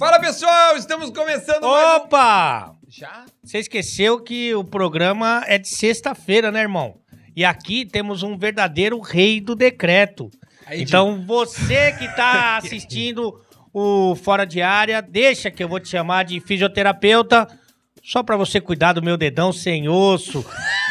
Fala pessoal, estamos começando mais um... Opa! Já? Você esqueceu que o programa é de sexta-feira, né, irmão? E aqui temos um verdadeiro rei do decreto. Aí, então, você que tá assistindo o Fora de Área, deixa que eu vou te chamar de fisioterapeuta, só pra você cuidar do meu dedão sem osso.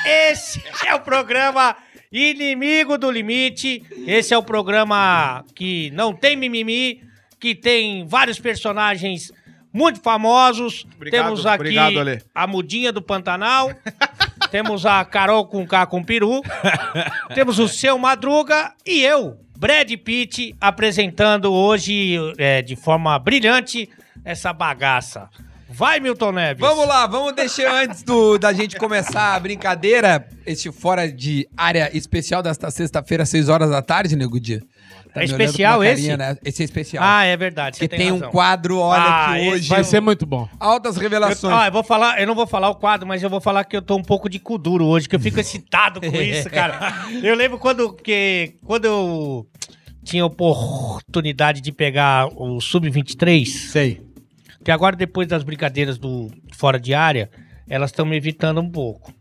Esse é o programa Inimigo do Limite. Esse é o programa que não tem mimimi, que tem vários personagens muito famosos. Obrigado, Temos aqui obrigado, Ale. a Mudinha do Pantanal. Temos a Carol com K com peru. Temos o Seu Madruga e eu, Brad Pitt, apresentando hoje é, de forma brilhante essa bagaça. Vai, Milton Neves. Vamos lá, vamos deixar antes do, da gente começar a brincadeira, este fora de área especial desta sexta-feira, às 6 horas da tarde, Nego Dia. Tá É especial carinha, esse? Né? Esse é especial. Ah, é verdade. que Você tem, um quadro, olha Ah, que hoje. Vai ser muito bom. Altas Eu, revelações. ah, eu vou falar, eu não vou falar o quadro, mas eu vou falar que eu tô um pouco de cu duro hoje, que eu fico excitado com isso, cara. Eu lembro quando, que, quando eu tinha oportunidade de pegar o Sub-23, Sei. que agora depois das brincadeiras do fora de área, elas estão me evitando um pouco.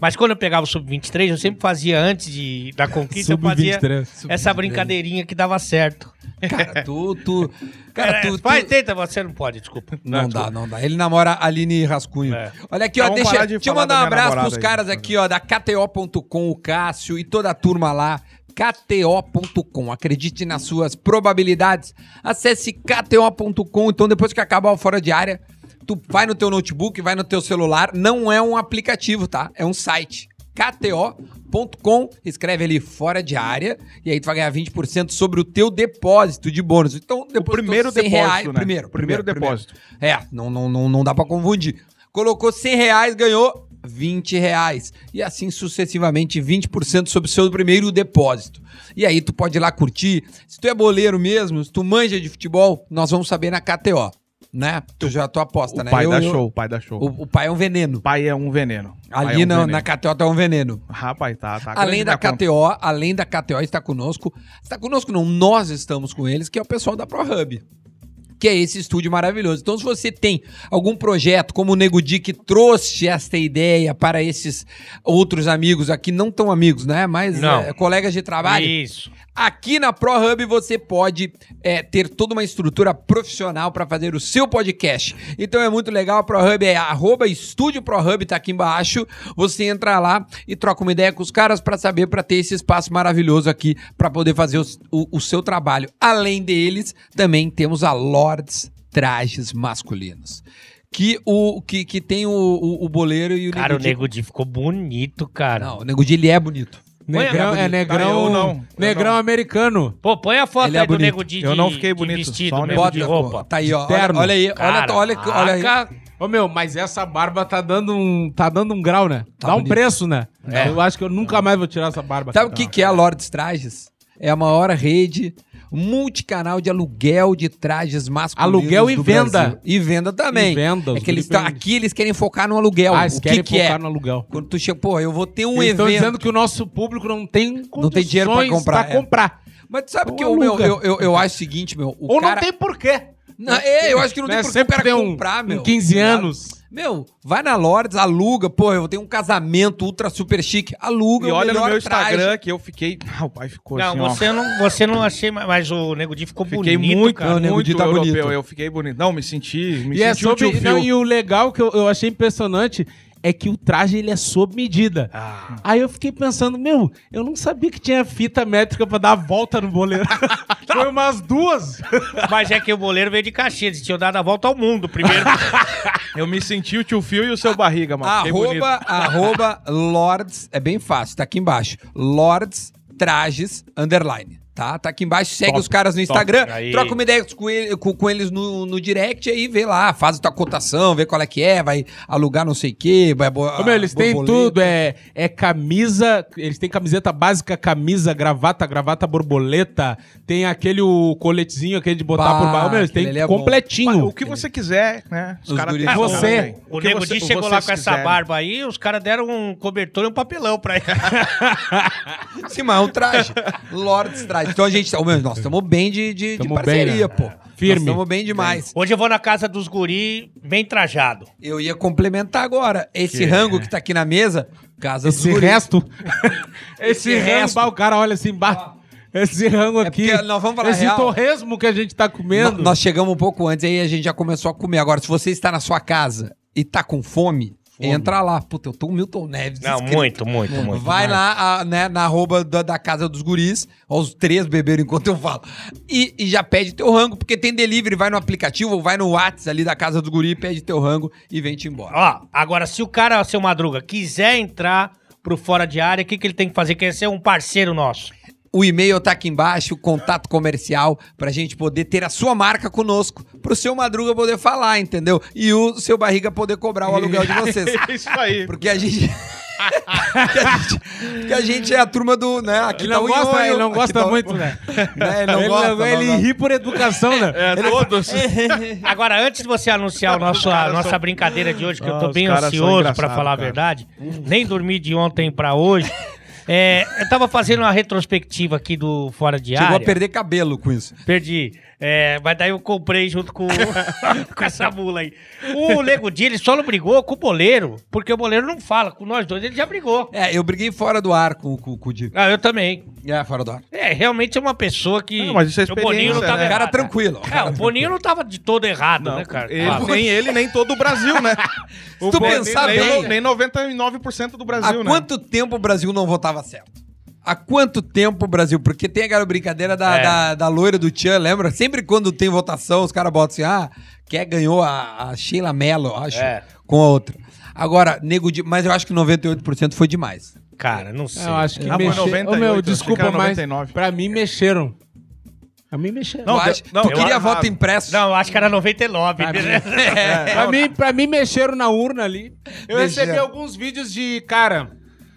Mas quando eu pegava o Sub-23, eu sempre fazia antes de, da conquista, eu fazia Sub-23. essa brincadeirinha que dava certo. Cara, tu. tu cara, É, tu. tu- Vai, tenta, você não pode, desculpa. Não dá, não dá. Ele namora a Aline Rascunho. É. Olha aqui, ó, Vamos deixa, de deixa eu mandar da um abraço pros aí. caras aqui, ó, da KTO.com, o Cássio e toda a turma lá. KTO.com. Acredite nas suas probabilidades. Acesse KTO.com. Então, depois que acabar o fora de área, tu vai no teu notebook, vai no teu celular. Não é um aplicativo, tá? É um site. KTO.com, escreve ali fora de área, e aí tu vai ganhar 20% sobre o teu depósito de bônus. Então, depois primeiro dos 100 depósito, reais, né? primeiro, Primeiro depósito. é, não, não, não, não dá pra confundir. Colocou 100 reais, ganhou 20 reais. E assim sucessivamente, 20% sobre o seu primeiro depósito. E aí tu pode ir lá curtir. Se tu é boleiro mesmo, se tu manja de futebol, nós vamos saber na KTO, né? Tu já tu aposta, O né? pai Eu- eu- show, o pai dá show. O, o pai é um veneno. O pai é um veneno. Ali é um na, veneno. na KTO tá um veneno. Rapaz, tá, tá. Além da conta. KTO, além da KTO está conosco. Está conosco não, nós estamos com eles, que é o pessoal da ProHub. Que é esse estúdio maravilhoso. Então, se você tem algum projeto, como o Nego Di, que trouxe esta ideia para esses outros amigos aqui, não tão amigos, né? Mas Não. é, colegas de trabalho. Isso. Aqui na ProHub você pode é, ter toda uma estrutura profissional para fazer o seu podcast. Então é muito legal. A ProHub é arroba Estúdio ProHub, tá aqui embaixo. Você entra lá e troca uma ideia com os caras para saber, para ter esse espaço maravilhoso aqui para poder fazer os- o, o seu trabalho. Além deles, também temos a Lords Trajes Masculinos. Que, o, que, que tem o, o, o boleiro e o Cara, o Di. Nego Di ficou bonito, cara. Não, o Nego Di, ele é bonito. Negrão, a- é negrão. eu não, eu negrão não. americano. Pô, põe a foto Ele é aí do bonito. Nego Di Eu de- não fiquei de bonito, vestido, só Nego de roupa. pô, Tá aí, ó. Olha, olha aí, olha, olha, olha aí. Ô meu, mas essa barba tá dando um, tá dando um grau, né? Tá Dá um bonito. preço, né? É. Eu acho que eu nunca mais vou tirar essa barba. Sabe o que, que é a Lords Trajes? É a maior rede multicanal de aluguel de trajes masculinos. Aluguel e venda. Brasil. E venda também. E venda, É que eles aqui eles querem focar no aluguel. Ah, o eles que, querem que focar é? no aluguel. Quando tu chega, pô, eu vou ter um Eles estão evento. dizendo que o nosso público não tem Não tem dinheiro pra condições comprar, pra é. comprar. Mas tu sabe Ou que eu, meu, eu, eu, eu acho o seguinte, meu. O Ou cara... não tem porquê. Não, é, eu acho que não tem Né? por que o cara tem um, comprar, meu. um 15 tá anos. Meu, vai na Lords, aluga. Pô, eu tenho um casamento ultra super chique. Aluga E o olha no meu traje. Instagram que eu fiquei. Ah, o pai ficou Não, assim, ó. você não, você não achei, mas o Nego Di ficou Fiquei bonito, muito, cara. Não, o Nego Di tá europeu. bonito. Eu fiquei bonito. Não, me senti. Me E, é senti o sobre, tio não, e o legal que eu, eu achei impressionante é que o traje ele é sob medida. Ah. Aí eu fiquei pensando, meu, eu não sabia que tinha fita métrica pra dar a volta no boleiro. Foi umas duas. Mas é que o boleiro veio de Caxias, eles tinham dado a volta ao mundo primeiro. Eu me senti o tio Phil e o seu barriga, mano. Arroba, arroba Lords, é bem fácil, tá aqui embaixo. Lords Trajes Underline. Tá? Tá aqui embaixo, segue Top, os caras no top. Instagram, Aí. troca uma ideia com, ele- com- com eles no, no direct aí, vê lá, faz a tua cotação, vê qual é que é, vai alugar não sei o que, vai bo- Ô, meu, eles têm tudo, é, é camisa, eles têm camiseta básica, camisa, gravata, gravata borboleta, tem aquele o coletezinho, aquele de botar Bah, por baixo, meu, eles têm é bom. completinho. O que você quiser, né? Os guris têm são tudo, Você. O que Nego Di chegou lá com essa quiserem. barba aí, os caras deram um cobertor e um papelão pra ele. Sim, mas é um traje. Lords Então a gente, ô, meu, nós estamos bem de, de, de Tamo bem, parceria, né? pô. Firme. Nós estamos bem demais. Hoje eu vou na casa dos guri bem trajado. Eu ia complementar agora. Esse rango que tá aqui na mesa, casa Esse dos guris. resto. esse Esse rango, resto. bah, o cara olha assim, bah, esse rango É aqui. porque nós vamos falar esse real. torresmo que a gente tá comendo. No- Nós chegamos um pouco antes, aí a gente já começou a comer. Agora, se você está na sua casa e tá com fome, entra lá. Puta, eu tô o Milton Neves. Não, inscrito. muito, muito, muito. Vai lá a- né, na arroba da, da casa dos guris, ó, os três beberam enquanto eu falo. E, e já pede teu rango, porque tem delivery, vai no aplicativo ou vai no WhatsApp ali da casa dos guris, pede teu rango e vem-te embora. Ó, agora, se o cara, seu Madruga, quiser entrar pro Fora de Área, o que, que ele tem que fazer? Quer ser um parceiro nosso. O e-mail tá aqui embaixo, o contato comercial, pra gente poder ter a sua marca conosco, pro seu Madruga poder falar, entendeu? E o seu Barriga poder cobrar o aluguel de vocês. Isso aí. Porque a gente. porque, a gente a gente é a turma do. Né? Aqui Ele tá não o gosta, ele não gosta tá o- muito, né? né? Ele não ele gosta. não ele gosta. ri por educação, né? É, todos. Agora, antes de você anunciar a nossa, caras nossa são- brincadeira de hoje, que eu Ah, tô os bem ansioso pra engraçados, falar a cara. verdade, nem dormi de ontem pra hoje. É, eu tava fazendo uma retrospectiva aqui do Fora de Chegou Área. a perder cabelo com isso. Perdi. É, mas daí eu comprei junto com, com essa mula aí. O Nego Di, ele só não brigou com o boleiro, porque o boleiro não fala. Com nós dois, ele já brigou. É, eu briguei fora do ar com, com, com o Di. Ah, eu também. É, fora do ar. É, realmente é uma pessoa que. Não, mas isso é o Boninho não tava né? errado. Cara tranquilo. É, o Boninho não tava de todo errado, Não, né, cara? ele, Claro. nem ele, nem todo o Brasil, né? Se tu pensar nem, bem- nem 99% do Há Brasil, né? quanto tempo o Brasil não votava certo? Há quanto tempo o Brasil? Porque tem aquela brincadeira da, É. da, da loira do Tchan, lembra? Sempre quando tem votação, os caras botam assim, ah, quer ganhou a, a Sheila Mello, acho, É. com a outra. Agora, nego de... Mas eu acho que 98% foi demais. Cara, não sei. Eu acho que Ah, mexer... 98, Ô, meu, desculpa, mas 99. pra mim mexeram. Pra mim mexeram. Não, acha? não, tu eu queria acho voto impresso? Não, eu acho que era 99. Pra mim, né? pra, mim, pra mim mexeram na urna ali. Eu Mexeram. recebi alguns vídeos de cara.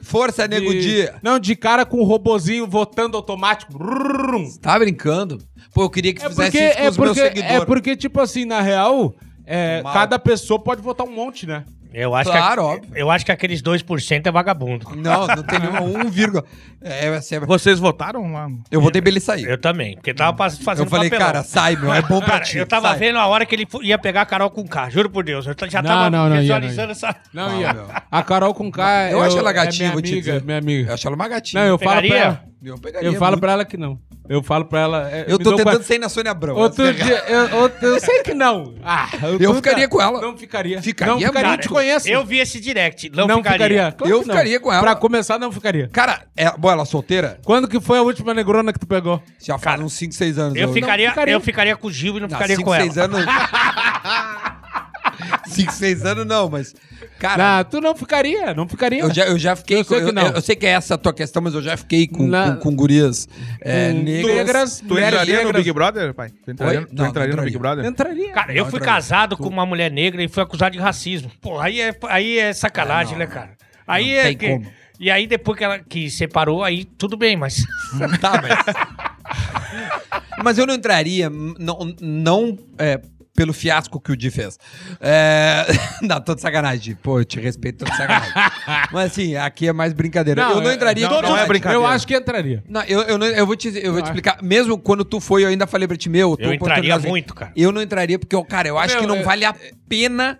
Força, nego de- de... Não, de cara com o robozinho votando automático. Brrrum. Tá brincando? Pô, eu queria que É fizesse porque, isso com é, os meus porque, seguidores. é porque, tipo assim, na real, é, cada pessoa pode votar um monte, né? Eu acho Claro, que, óbvio. Eu acho que aqueles 2% é vagabundo. Não, não tem nenhuma, um vírgula. É, é, é, Vocês votaram lá? eu votei pra ele sair. Eu também, porque tava fazendo Eu falei, papelão. cara, sai, meu, é bom pra Cara, ti. eu tava sai. vendo a hora que ele ia pegar a Carol com K, juro por Deus. Eu já Não, tava não, não ia, visualizando não ia. essa. Não, Ah, ia. meu. A Carol com K. Eu acho ela gatinha, é vou minha te amiga, dizer. minha amiga. Eu acho ela uma gatinha. Não, eu falo pra Pegaria? ela. Eu, pegaria Eu falo muito. pra ela que não. Eu falo pra ela. é, Eu tô tentando ser na Sônia Abrão. Outro é dia, eu, outro- eu sei que não. Ah, Eu ficaria com ela. Não ficaria. Ficaria, Não ficaria, eu cara, te conheço. Eu vi esse direct, não, não ficaria. ficaria. Claro Eu ficaria com ela. Pra começar, não ficaria. Cara, é, bom, ela solteira? Quando que foi a última negrona que tu pegou? Já faz uns 5, 6 anos. Eu, ficaria, ficaria. eu ficaria com o Gil e não, Não, ficaria 5, com ela. 6 anos. 5, 6 anos não, mas. Cara, Ah, tu não ficaria, não ficaria. eu, já, eu já fiquei Eu sei com. que Eu, não. eu sei que é essa a tua questão, mas eu já fiquei com, Na- com, com gurias é, Com negras. negras, Tu mulheres entraria no negras. Big Brother, pai? Tu entraria, tu Não, não entraria no entraria. Big Brother? Entraria. Cara, eu Não, fui entraria. casado com uma mulher negra e fui acusado de racismo. Pô, aí é, aí é sacanagem, não, né, cara? Aí não é tem que... como. E aí, depois que ela que separou, aí tudo bem, mas. Tá, mas. mas eu não entraria, não, não é, pelo fiasco que o Di fez. É... Não, tô de sacanagem. Pô, eu te respeito, tô de sacanagem. mas assim, aqui é mais brincadeira. eu não é- entraria não, não é brincadeira. Eu acho que entraria. Não, eu, eu, não- eu vou te, eu vou te explicar. Mesmo quando tu foi, eu ainda falei pra ti, meu, Eu entraria muito, cara. Eu não entraria porque, eu, cara, eu acho Meu, que não é- vale a pena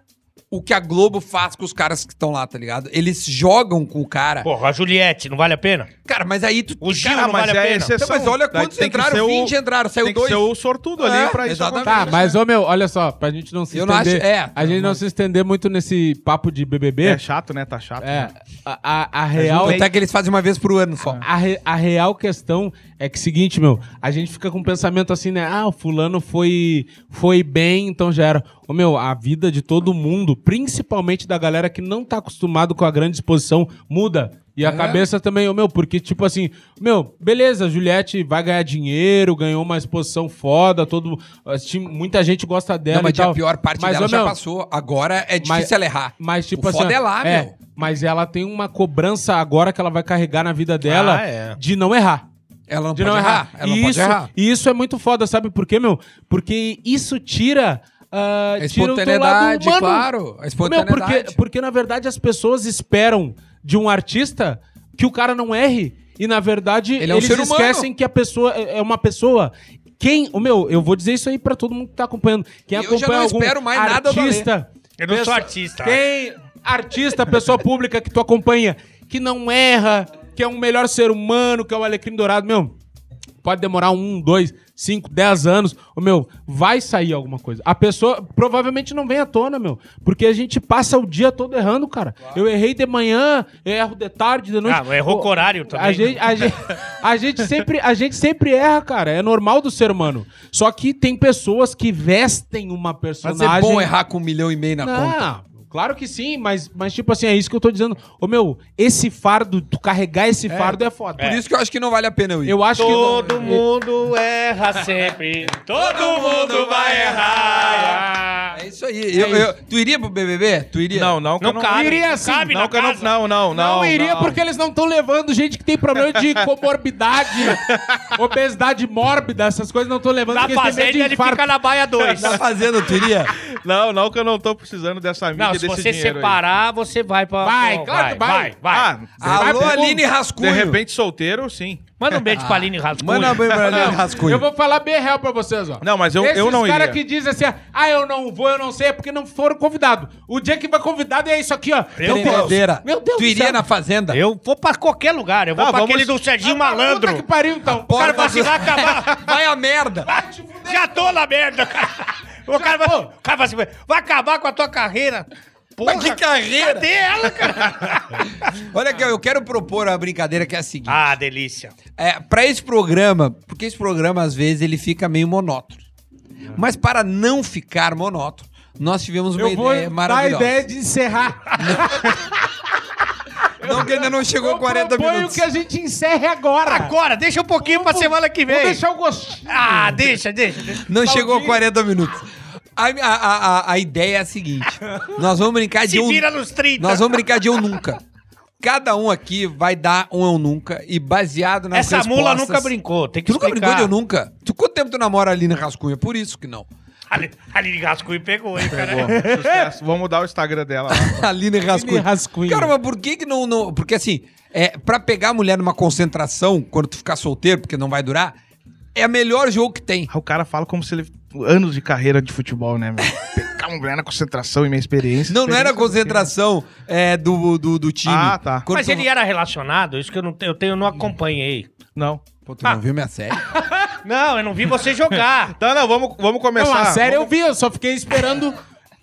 o que a Globo faz com os caras que estão lá, tá ligado? Eles jogam com o cara. Porra, a Juliette, não vale a pena? Cara, mas aí tu. O Gil Cara, não vale a é pena. exceção. Então, mas olha quantos tem entraram, o- 20 entraram, saiu Tem que dois. ser o sortudo É, ali pra isso exatamente. Tá, mas, ô meu, olha só, pra gente não se Eu não estender. acho- é, a gente não se estender muito nesse papo de BBB. É chato, né? Tá chato. É, né? a, a, a real. Até que eles fazem uma vez pro ano só. A, re- a real questão é que seguinte, meu, a gente fica com um pensamento assim, né? Ah, o fulano foi, foi bem, então já era. Ô, meu, a vida de todo mundo, principalmente da galera que não tá acostumado com a grande exposição, muda. E a É. cabeça também, ô, meu, porque, tipo assim, meu, beleza, Juliette vai ganhar dinheiro, ganhou uma exposição foda, todo. assim, Muita gente gosta dela. Não, mas a pior parte Mas, dela ô, já meu, passou. Agora é difícil mas- ela errar. Mas, tipo o assim. foda é lá, meu. Mas ela tem uma cobrança agora que ela vai carregar na vida dela Ah, é. de não errar. Ela não De pode não errar. errar. Ela não e pode isso, errar. E isso é muito foda, sabe por quê, meu? Porque isso tira. ah, A tira espontaneidade, lado humano. claro. A Meu, espontaneidade. porque, porque, na verdade, as pessoas esperam de um artista que o cara não erre. E, na verdade, Ele é um eles ser humano. esquecem que a pessoa é é uma pessoa Quem, o meu, eu vou dizer isso aí pra todo mundo que tá acompanhando. Quem Eu já acompanha não algum espero mais nada do artista, Eu não sou pessoa- artista. Quem artista, pessoa pública que tu acompanha, que não erra, que é um melhor ser humano, que é o alecrim dourado, meu, pode demorar um, dois, cinco, dez anos, o meu, vai sair alguma coisa. A pessoa provavelmente não vem à tona, meu, porque a gente passa o dia todo errando, cara. Eu errei de manhã, eu erro de tarde, de noite. Ah, errou com horário também. A gente, a, gente, a, gente sempre, a gente sempre erra, cara. É normal do ser humano. Só que tem pessoas que vestem uma Mas personagem. é bom errar com um milhão e meio na conta. Não, claro que sim, mas, mas tipo assim, é isso que eu tô dizendo. Ô meu, esse fardo, tu carregar esse fardo é foda. Por isso que eu acho que não vale a pena eu ir. Eu acho Todo que. mundo erra sempre. Todo mundo vai errar. É isso aí. Eu- eu- tu iria pro BBB? Tu iria? Não, não, que Não eu não cabe. Iria não sim. cabe Não, que eu não, casa. não, não, Não, não. iria porque eles não estão levando gente que tem problema de comorbidade, obesidade mórbida, essas coisas não estão levando. Na porque eles têm medo fazenda de ele infarto. fica na baia 2. Tá fazendo, tu iria? Não, não, que eu não tô precisando dessa mídia Não, se desse você dinheiro aí. separar, você vai pra. Vai, Pô, claro que vai. Vai, vai. Ah, vai Alô, pro Aline de Rascunho. repente solteiro, sim. Manda um beijo pra Aline Rascunho. Manda bem pra Aline Rascunho. Eu vou falar bem real pra vocês, ó. Não, mas eu- Esses eu não cara iria. que dizem assim, ah, eu não vou, eu não sei, é porque não foram convidados. O dia que vai convidado é isso aqui, ó. Meu Deus. Brincadeira. Meu Deus Tu do iria na fazenda? Eu vou pra qualquer lugar. Eu vou Tá, pra vamos- aquele do Serginho Ah, Puta Malandro. que pariu, então. O cara assim, vai acabar. Vai a merda. Já tô na merda, cara. O cara, vai, o cara fala assim, vai acabar com a tua carreira. Porra, Mas que carreira? Cadê ela, cara? Olha aqui, eu quero propor uma brincadeira que é a seguinte. Ah, delícia. É, para esse programa, porque esse programa às vezes ele fica meio monótono. Mas para não ficar monótono, nós tivemos uma Eu vou ideia dar a maravilhosa. ideia de encerrar. Não, que ainda não chegou Eu 40 proponho minutos. que a gente encerre agora. Agora, deixa um pouquinho pra semana que Vou vem. deixar o gostinho. Ah, deixa, deixa. deixa. Não chegou a Claudinho. 40 minutos. A, a, a, a- a ideia é a seguinte: nós vamos brincar de Se um. vira nos 30. Nós vamos brincar de eu nunca. Cada um aqui vai dar um eu nunca e baseado nas Essa respostas... mula nunca brincou. Tem que Tu nunca brincou explicar. de eu nunca? Tu quanto tempo tu namora a Aline Rascunha? Por isso que não. Ali, ali Rascunho pegou, hein, cara. Pegou. Sucesso. Vamos mudar o Instagram dela lá. Aline Rascunha. Rascunha. Cara, mas por que que não, não... Porque assim, é, pra pegar a mulher numa concentração, quando tu ficar solteiro, porque não vai durar, é o melhor jogo que tem. O cara fala como se ele. Anos de carreira de futebol, né, meu? Pegar uma mulher na concentração e minha experiência. Não, não era a concentração é, do, do, do time. Ah, tá. Quando Mas tu- ele era relacionado? Isso que eu não, eu tenho, eu não acompanhei. Não. Pô, tu não viu minha série? Não, eu não vi você jogar. Tá, não, vamos, vamos começar. Não, a série eu Vamos- vi, eu só fiquei esperando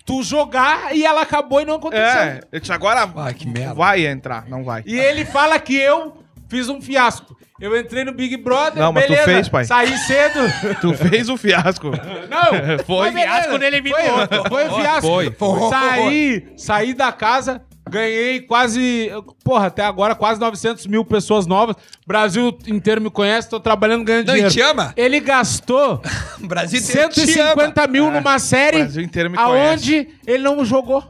tu jogar e ela acabou e não aconteceu. É, eu agora Ah, que merda. vai entrar, não vai. E ele fala que eu fiz um fiasco. Eu entrei no Big Brother, Não, mas tu beleza, fez, pai. saí cedo. Tu fez o fiasco. Não, Foi. beleza, Fiasco dele Foi, imitou. foi um fiasco. Foi. Foi. Saí, saí da casa, ganhei quase, porra, até agora quase 900 mil pessoas novas. Brasil inteiro me conhece, tô trabalhando ganhando Não, dinheiro. te ama? Ele gastou Brasil inteiro te ama. 150 mil numa série Brasil inteiro me aonde ele não jogou.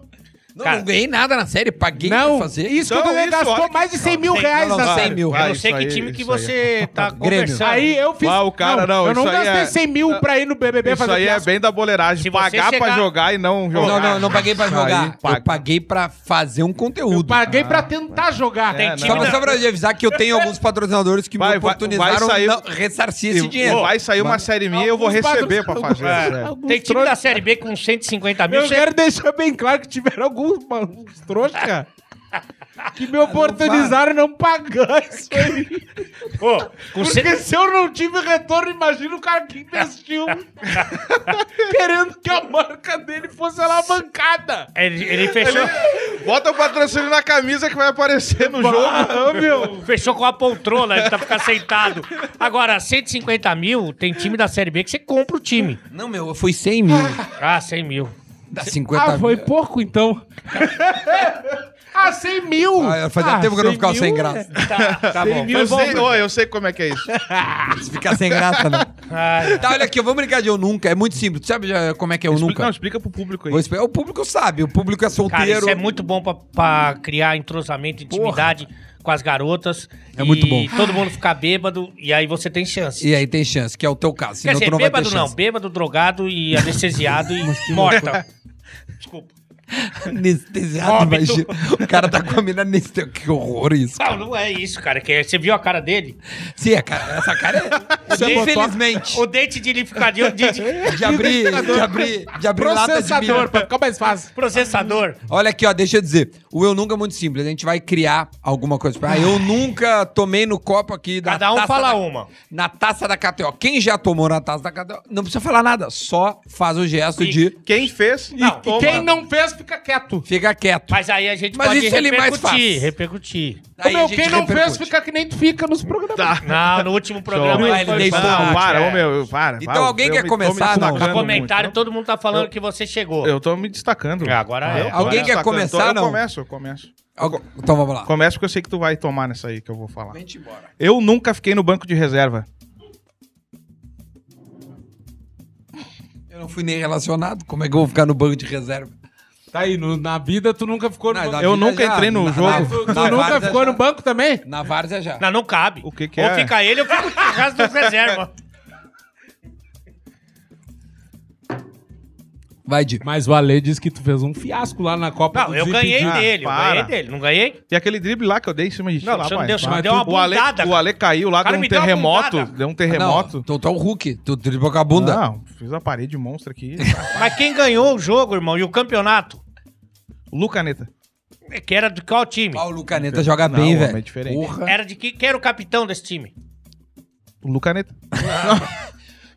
Não, Cara, não ganhei nada na série, paguei Não, pra fazer. isso quando ele isso, olha gastou que- mais de 100 mil Não, reais não, na não, série. 100 mil. Eu não sei isso que aí, time que isso aí. você tá Grêmio. conversando. Aí eu fiz. Ah, o cara, não, Eu não isso aí gastei é- 100 mil pra ir no BBB Isso fazer aí é bem da boleiragem. Se você Pagar pra chegar- jogar e não jogar. Não, não, não paguei pra Isso jogar. aí, paga. Eu paguei pra fazer um Eu conteúdo. paguei pra tentar jogar. Tem É, time Só pra, da- só pra avisar que eu tenho alguns patrocinadores que Vai, me oportunizaram vai sair- não, ressarcir esse dinheiro. Vai sair uma série minha e eu vou receber pra fazer. É. isso, é. Alguns Tem time da Série B com 150 mil. Eu você- quero deixar bem claro que tiveram alguns uns trouxa que me oportunizaram não pagar isso aí. Pô, Porque cem- se eu não tive retorno, imagina o cara que investiu querendo que a marca dele fosse alavancada. Ele, ele fechou, Bota o patrocínio na camisa que vai aparecer no jogo. Ah, meu. fechou com a poltrona pra ficar sentado. Agora, 150 mil, tem time da Série B que você compra o time. Não, meu, foi 100 mil. Ah, 100 mil. Dá 50 Ah, foi mil. pouco então. ah, 100 mil. Ah, fazia tempo que eu não ficava sem graça. Tá, tá bom. Eu Foi bom. sei, ô, eu sei como é que é isso. Se ficar sem graça, não. Ai, Tá, olha aqui, vamos brincar de eu nunca. É muito simples. Tu sabe já como é que é eu Explica, nunca? não, explica pro público aí. Vou explicar. O público sabe, o público é Cara, solteiro. isso é muito bom pra, pra criar entrosamento, intimidade com as garotas. É muito bom. E todo mundo ficar bêbado, e aí você tem chance. E aí tem chance, que é o teu caso. Quer Senão dizer, tu não vai ter bêbado não, bêbado, drogado e anestesiado e morta. Desculpa. Anestesiado, imagina. O cara tá com a mina anestesiada. Que horror isso. Não, não é isso, cara. Que você viu a cara dele? Sim, a cara- essa cara é... Isso é Infelizmente. O dente de lificadinho de De abrir, de abrir, de abrir lata de Processador, mina. pra ficar mais fácil. processador. Olha aqui, ó, deixa eu dizer. O Eu Nunca é muito simples. A gente vai criar alguma coisa. Ah, eu nunca tomei no copo aqui da Cada um taça fala da- uma. Na taça da KTO. Quem já tomou na taça da KTO, não precisa falar nada. Só faz o gesto de Quem fez, Não, toma. Quem não fez, fica quieto. fica quieto. Mas aí a gente Mas pode isso ele mais repercutir, faz. repercutir. Aí Ô, a meu, gente quem não fez, repercute. fica que nem tu fica nos programas. Tá. Não, no último programa ele foi deixou- Não, para, é. ô meu, para. Então para, alguém eu quer me- começar? Não. comentário, muito. todo mundo tá falando que você chegou. Eu tô me destacando. É, agora é. Eu Alguém quer começar, Eu não? começo, eu começo. Então vamos lá. Começo porque eu sei que tu vai tomar nessa aí que eu vou falar. Vem-te embora. Eu nunca fiquei no banco de reserva. Eu não fui nem relacionado. Como é que eu vou ficar no banco de reserva? Tá aí, no- na vida tu nunca ficou no banco. Eu nunca entrei no Na- jogo. na- Tu, nunca ficou já. no banco também? Na várzea já. Não, não cabe. O que que ou é? fica ele ou fica o resto dos reservas. Vai, Di. Mas o Ale disse que tu fez um fiasco lá na Copa Não, do eu ganhei Desimpedido. Ah, dele, eu para. ganhei dele. Não ganhei? E aquele drible lá que eu dei em cima de ti Não, lá, você não pai. deu, você Vai. me deu uma o Ale, bundada. o Ale caiu lá, Cara, deu um me deu uma terremoto. bundada. Deu um terremoto. Tu, tu é o Hulk. Tu driblou com a bunda. Não, fiz a parede monstro aqui. Mas quem ganhou o jogo, irmão, e o campeonato? Lucaneta. É Que era de qual time? Ah, o Lucaneta joga Não, bem, velho. é diferente. Porra. Era de que, quem era o capitão desse time? Lucaneta.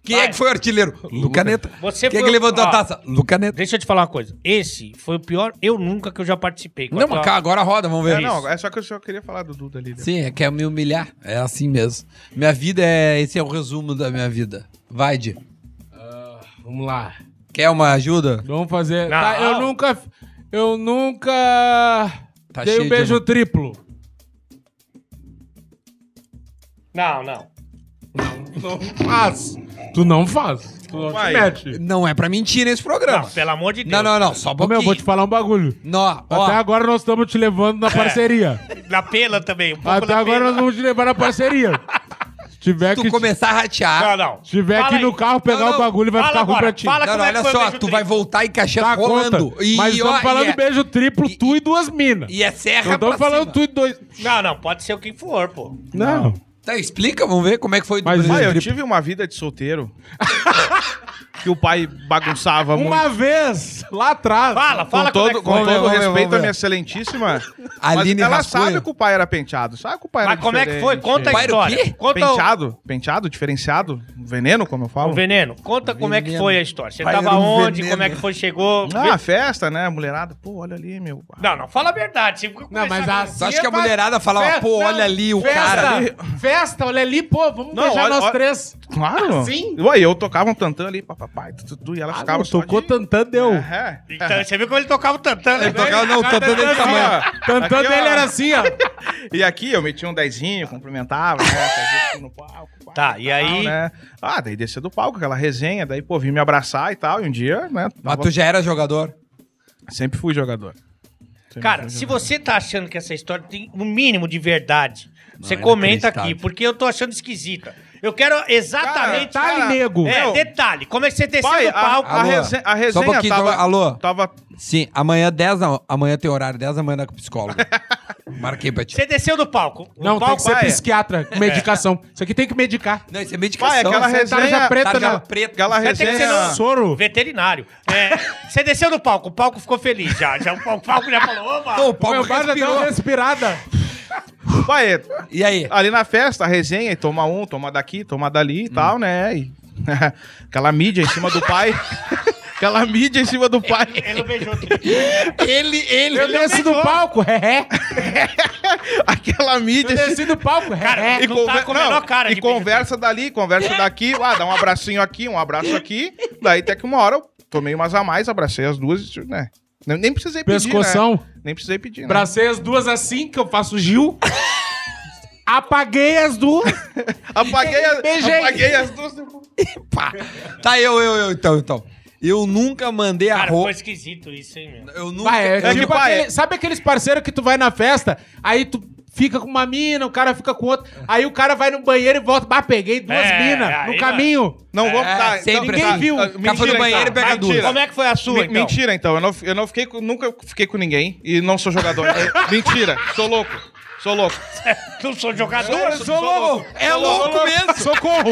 Quem Vai. é que foi o artilheiro? Lucaneta. Você Quem é foi que o- levantou ó. a taça? Lucaneta. Deixa eu te falar uma coisa. Esse foi o pior eu nunca que eu já participei. Não, mas cá, agora roda, vamos ver. É, não, é só que eu só queria falar do Duda ali. né? Sim, é quer me humilhar. É assim mesmo. Minha vida é. Esse é o resumo da minha vida. Vai, Di. Vamos lá. Quer uma ajuda? Vamos fazer. Não. Tá, eu nunca. Eu nunca. Tá dei cheio um de- beijo triplo. Não, não. Não faz. Tu não faz. Tu não Vai. te mete. Não é pra mentir nesse programa. Não, pelo amor de Deus. Não, não, não. Só um Ô, pouquinho. meu, vou te falar um bagulho. Não, ó, Até agora nós estamos te levando na parceria. Na pela também. Um pouco Até na agora pela. nós vamos te levar na parceria. Se tiver se que. tu começar a ratear. Não, não. Se tiver Fala que ir no carro pegar Não, não. o bagulho, vai Fala ficar ruim agora. pra ti. Fala Não, como não, é que olha foi o só, beijo tu vai triplo. voltar e cachê Tá, rolando. conta. E, Mas ó, estamos falando e é, beijo triplo, tu e duas minas. e é serra Não estamos pra falando cima. tu e dois. Não, não. Pode ser o que for, pô. Não. Tá, explica, vamos ver como é que foi do Mas Ah, eu tive uma vida de solteiro. que o pai bagunçava Uma muito. vez, lá atrás. Fala, Com fala como é todo, que com ver, todo vamos ver, respeito à minha excelentíssima. Aline mas ela Rascunho. sabe que o pai era penteado. Sabe que o pai era Mas como é que foi? Conta a Pai era o história. quê? Conta Penteado? Penteado? Diferenciado? Veneno, como eu falo? o veneno. Conta como é que Veneno. foi a história. Você Pai tava um onde? veneno. Como é que foi? Chegou? Ah, festa, né? Mulherada. Pô, olha ali, meu. Não, não. Fala a verdade. Você Não, mas a Tu acha que a mulherada falava, pô, olha ali o festa, cara. Festa, olha ali, pô, vamos Não, beijar olha- nós olha- três. Claro. Sim. Ué, eu tocava um tantã ali, papai, tu, tu, tu, e ela Ah, ficava não, só tocou de... tantã, deu. É. Então, você viu como ele tocava o tantã, né? Ele tocava, não, o tantã desse tamanho. Tantã Aqui, ó. dele era assim, ó. E aqui eu metia um dezinho, cumprimentava, né? Fazia assim no palco. Tá, e aí? né? Ah, daí descia do palco, aquela resenha, daí, pô, vim me abraçar e tal. E um dia, né? Mas tava- tu já era jogador. Sempre fui jogador. Sempre Cara, fui se jogador. você tá achando que essa história tem um mínimo de verdade, você é comenta aqui, porque eu tô achando esquisita. Eu quero exatamente. Cara, Detalhe, cara, nego. é, meu, detalhe. Como é que você desceu Pai, do palco? a, a, Alô? resenha, a Só um resenha pouquinho, tava... alô? Tava... Sim, amanhã 10 da amanhã tem horário, 10 da manhã com psicólogo. Marquei pra ti. Você desceu do palco. O Não, tem palco que ser vai. psiquiatra, com medicação. Isso aqui tem que medicar. Não, isso é medicação. Pai, aquela é resenha... tarja preta, tarja né? preta. Aquela Você tem que ser resenha... no- Soro. Veterinário. É, você desceu do palco, o palco ficou feliz já. já o palco- palco já falou, opa! Pô, o bar já deu respirou. uma respirada. Pai, E aí? ali na festa, a resenha, e toma um, toma daqui, toma dali e tal, né? E... aquela mídia em cima do pai. aquela mídia em cima do pai. Ele não beijou tudo. Ele, ele. Eu desci do palco, é, é. aquela mídia Eu desci do palco, é, é. não tá com menor cara e conversa dali, conversa daqui, ah, dá um abracinho aqui, um abraço aqui. Daí até que uma hora eu tomei umas a mais, abracei as duas, né? Nem, precisei pedir, Pescoção. né? Nem precisei pedir, né? Bracei as duas assim, que eu faço Gil. Apaguei as duas. Apaguei, as- Beijei. apaguei as duas. Pá. Tá, eu, eu, eu, então, então. Eu nunca mandei a Cara, ficou roupa. esquisito isso, hein, meu? Eu nunca. Vai, é, É tipo pai, aquele- sabe aqueles parceiros que tu vai na festa, aí tu fica com uma mina, o cara fica com outra. Aí o cara vai no banheiro e volta. Bah, peguei duas É, minas no caminho. Não vamos É, tá, sempre então, ninguém tá, viu. O cara foi no mentira, banheiro e então. pega Mentira. duas. Como é que foi a sua, Me- então? Mentira, então. Eu, não, eu não fiquei com, nunca fiquei com ninguém e não sou jogador. É, mentira, sou louco. Sou louco. Não sou jogador. Sou- sou louco. É louco mesmo. Socorro!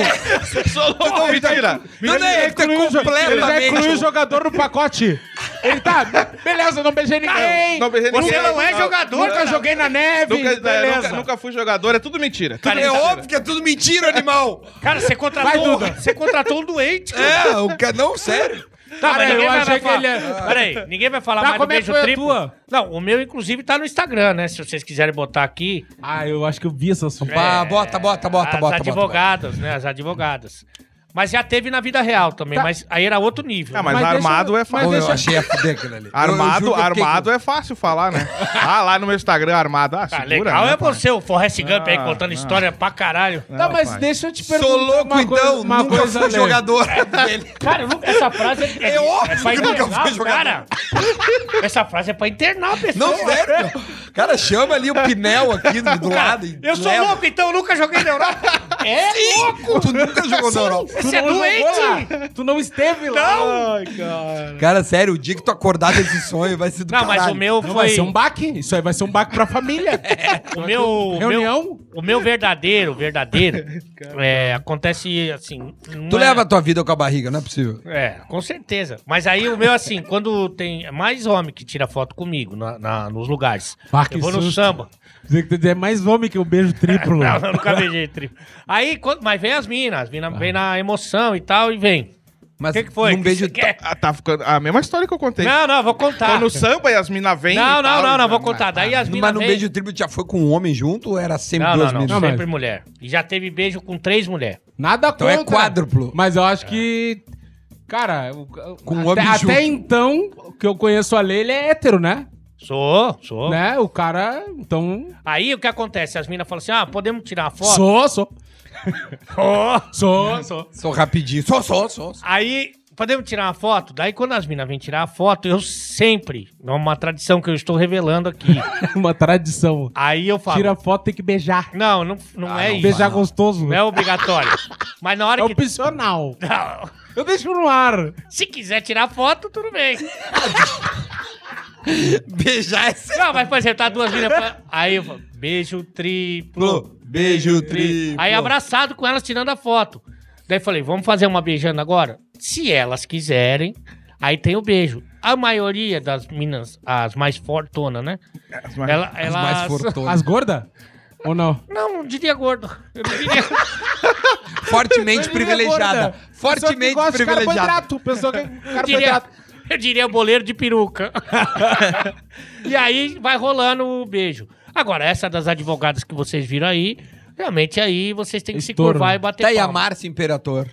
Sou louco. Mentira. Não, não, ele tá Incluiu o jo- Ele já completamente. incluiu o jogador no pacote. Ele tá, beleza, não beijei ninguém. Não beijei Você ninguém. não é jogador, Nunca joguei na neve. Nunca, é, beleza. nunca, nunca fui jogador, é tudo mentira. Tudo Cara, É Tá. óbvio que é tudo mentira, animal. Cara, você Vai, contratou, Duda. você contratou um doente. cara. É, o cara. Não, sério. Tá, Cara, mas ninguém eu vai, achei vai que ele é- Peraí, ninguém vai falar Tá, mais do como é que beijo foi a triplo. tua? Não, o meu, inclusive, tá no Instagram, né? Se vocês quiserem botar aqui. Ah, eu acho que eu vi essa sua. Pá, bota, bota, bota, as bota, bota. advogadas, né? As advogadas. Mas já teve na vida real também, Tá. mas aí era outro nível. Ah, mas, Mas deixa armado é mas fácil. Pô, eu deixa- achei a fuder aquilo ali. Armado, fiquei armado é fácil falar, né? Ah, lá no meu Instagram, armado. Ah, Ah, segura, legal né, é você, o Forrest Gump aí Ah, contando não. história pra caralho. Tá, mas pai. deixa eu te perguntar. Sou louco, uma então. coisa- uma nunca coisa, fui jogador. dele. Cara, essa frase é, É óbvio pra que nunca o jogador. cara. Essa frase é pra internar a pessoa. Não, sério. Cara, chama ali o Pinel aqui do, do Cara, lado. e eu sou leva. louco, então eu nunca joguei na Europa. É louco! Tu nunca jogou na Europa. Você é doente! Tu não esteve lá. Não! Ai, cara. Cara, sério, o dia que tu acordar desse sonho vai ser do Não, mas caralho. o meu Não, vai foi. ser um baque. Isso aí vai ser um baque pra família. O meu. o meu- Reunião? O meu verdadeiro, verdadeiro, é, acontece assim. não Tu é- leva a tua vida com a barriga, não é possível. É, com certeza. Mas aí o meu, assim, quando tem é mais homem que tira foto comigo na, na- nos lugares. Ah, que eu vou no susto. samba. Que é mais homem que o beijo triplo. Não, eu nunca beijei triplo. Aí, quando, mas vem as minas, as minas vem na emoção e tal, e vem. Mas O que, que foi? num beijo... quer? Ah, tá ficando. A mesma história que eu contei. Não, não, vou contar. Tô no samba e as minas vêm. Não, não, tal, não, não, vou contar. Daí as Mas minas no vêm... beijo triplo já foi com um homem junto ou era sempre Não, duas não, não, meninas? Não, sempre mas- mulher. E já teve beijo com três mulheres. Nada Então contra. é quádruplo. Mas eu acho que. Cara, Com até, homem até junto. então, que eu conheço a lei, ele é hétero, né? Sou, sou. Né? O cara. Então. Aí o que acontece? As minas falam assim: ah, podemos tirar uma foto? Sou, sou. Sou. Sou, sou. Sou rapidinho. Só, só, só. só. Aí, podemos tirar uma foto? Daí, quando as minas vêm tirar a foto, eu sempre, é uma tradição que eu estou revelando aqui. Uma tradição. Aí eu falo. Tira foto, tem que beijar. Não, não, não Ah, é não isso. Beijar não. gostoso. Não é obrigatório. Mas na hora É que. opcional. Não, Eu deixo no ar. se quiser tirar foto, tudo bem. Beijar é sempre. Não, mas por exemplo, tá duas minas. pra- Aí eu falo, beijo triplo. Beijo triplo. Aí abraçado com elas tirando a foto. Daí falei, vamos fazer uma beijando agora? Se elas quiserem, aí tem o beijo. A maioria das minas, as mais fortonas, né? As mais- Ela, As elas... mais fortonas. As gordas? Ou não? Não, não diria gordo. Eu não diria... Fortemente Eu diria privilegiada. Pessoa que Fortemente gosta de privilegiada. carboidrato. Pessoa que eu, diria, carboidrato. eu diria boleiro de peruca. e aí vai rolando o beijo. Agora, essa das advogadas que vocês viram aí, realmente aí vocês têm que se Estouro. curvar e bater Tá aí a palma. Márcia Imperator.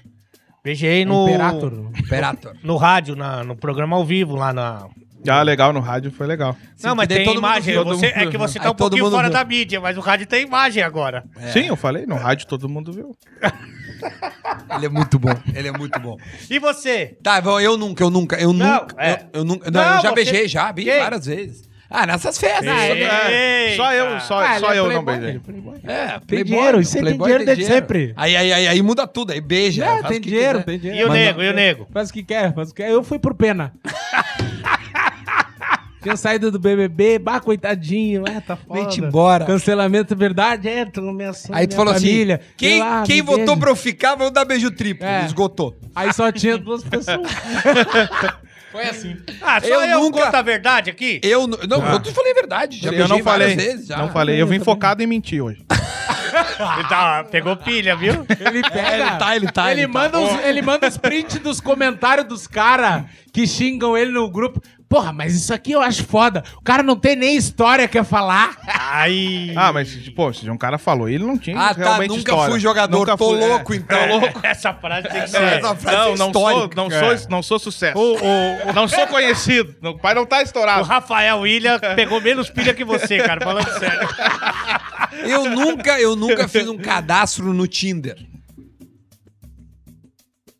Beijei no... Imperator. Imperator. No rádio, na, no programa ao vivo, lá na, Ah, legal, no rádio foi legal. Não, mas daí tem todo mundo imagem. viu, todo Você- mundo é que você tá Aí um todo pouquinho mundo fora viu. da mídia, mas o rádio tem imagem agora. Sim, eu falei, no rádio todo mundo viu. Ele é muito bom. Ele é muito bom. E você? Tá, bom, eu nunca, eu nunca, eu Não, nunca. é. Eu, eu nunca. Não, Não, eu já você- beijei, já, Quem? várias vezes. Ah, nessas festas. É, só eu, só, Ah, só é eu não beijei. playboy. É, Tem dinheiro, isso tem dinheiro desde sempre. Aí, aí, aí, aí muda tudo, aí beija. É, tem dinheiro, tem dinheiro. E o Mas nego, não- e o nego? Faz o que quer, faz o que quer. Eu fui por pena. Tinha saído do BBB, bah, coitadinho, é, tá foda. Vem-te embora. Cancelamento, verdade, é, tu me assume Aí tu falou família. assim: quem, lá, quem votou beija. pra eu ficar, vou dar beijo triplo. É. Esgotou. Aí só tinha duas pessoas. Foi assim. Ah, só Eu eu, nunca- conto a verdade aqui? Eu nu- não, eu te falei a verdade. Já eu não falei. vezes. Já. Não falei. Eu vim focado em mentir hoje. Ele tá- pegou pilha, viu? Ele pega. ele tá, ele tá, Ele, ele tá. manda os, ele manda os prints dos comentários dos caras que xingam ele no grupo. Porra, mas isso aqui eu acho foda. O cara não tem nem história quer falar. Ai. Ah, mas, pô, se um cara falou, ele não tinha Ah, tá. realmente Nunca história. fui jogador. Nunca tô fui, é. louco, então. Essa frase tem que É, ser. essa frase Não, é não sou, não, sou, não sou sucesso. não sou conhecido. O pai não tá O estourado. Rafael William pegou menos pilha que você, cara, falando sério. Eu nunca, eu nunca fiz um cadastro no Tinder.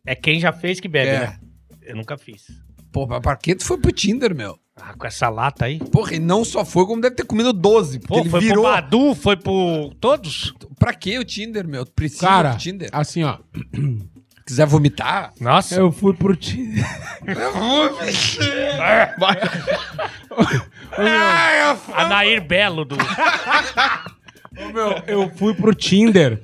É quem já fez que bebe, É. né? Eu nunca fiz. Pô, mas pra que tu foi pro Tinder, meu? Ah, com essa lata aí. Porra, e não só foi, como deve ter comido 12. Porque Pô, ele foi virou. pro Badu, foi pro todos? Pra que o Tinder, meu? Precisa Cara, do Tinder. assim, ó. Quiser vomitar? Nossa. Eu fui pro Tinder. Vai. A Nair Belo do... Ô, meu, eu fui pro Tinder.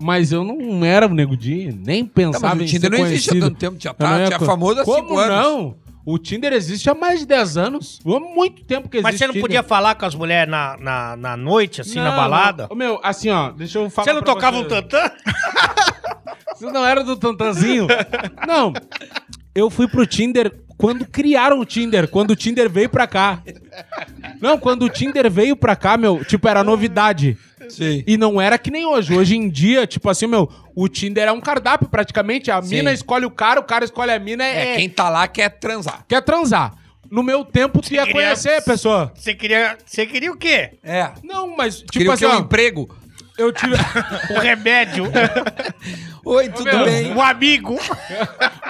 Mas eu não era o Nego Di, nem Tá, pensava mas o em Tinder ser não existe há tanto tempo. Eu tá, não co- famoso há Como 5 anos. não? O Tinder existe há mais de 10 anos. Há muito tempo que existe Mas você não Tinder. podia falar com as mulheres na, na, na noite, assim, na Não, balada? não. Ô, Meu, assim, ó, deixa eu falar Você não pra tocava um vocês. tantã? Você não era do Tantanzinho? não. Eu fui pro Tinder quando criaram o Tinder, quando o Tinder veio pra cá. Não, quando o Tinder veio pra cá, meu, tipo, era novidade. Sim. E não era que nem hoje. Hoje em dia, tipo assim, meu, o Tinder é um cardápio praticamente. A Sim. mina escolhe o cara, o cara escolhe a mina, É, é, quem tá lá quer transar. quer transar. No meu tempo, tu ia queria- conhecer a pessoa. Você queria, você queria o quê? É. Não, mas, tipo Queria assim, que um ó, emprego. Eu tive... O remédio? Oi, tudo meu, bem? um amigo?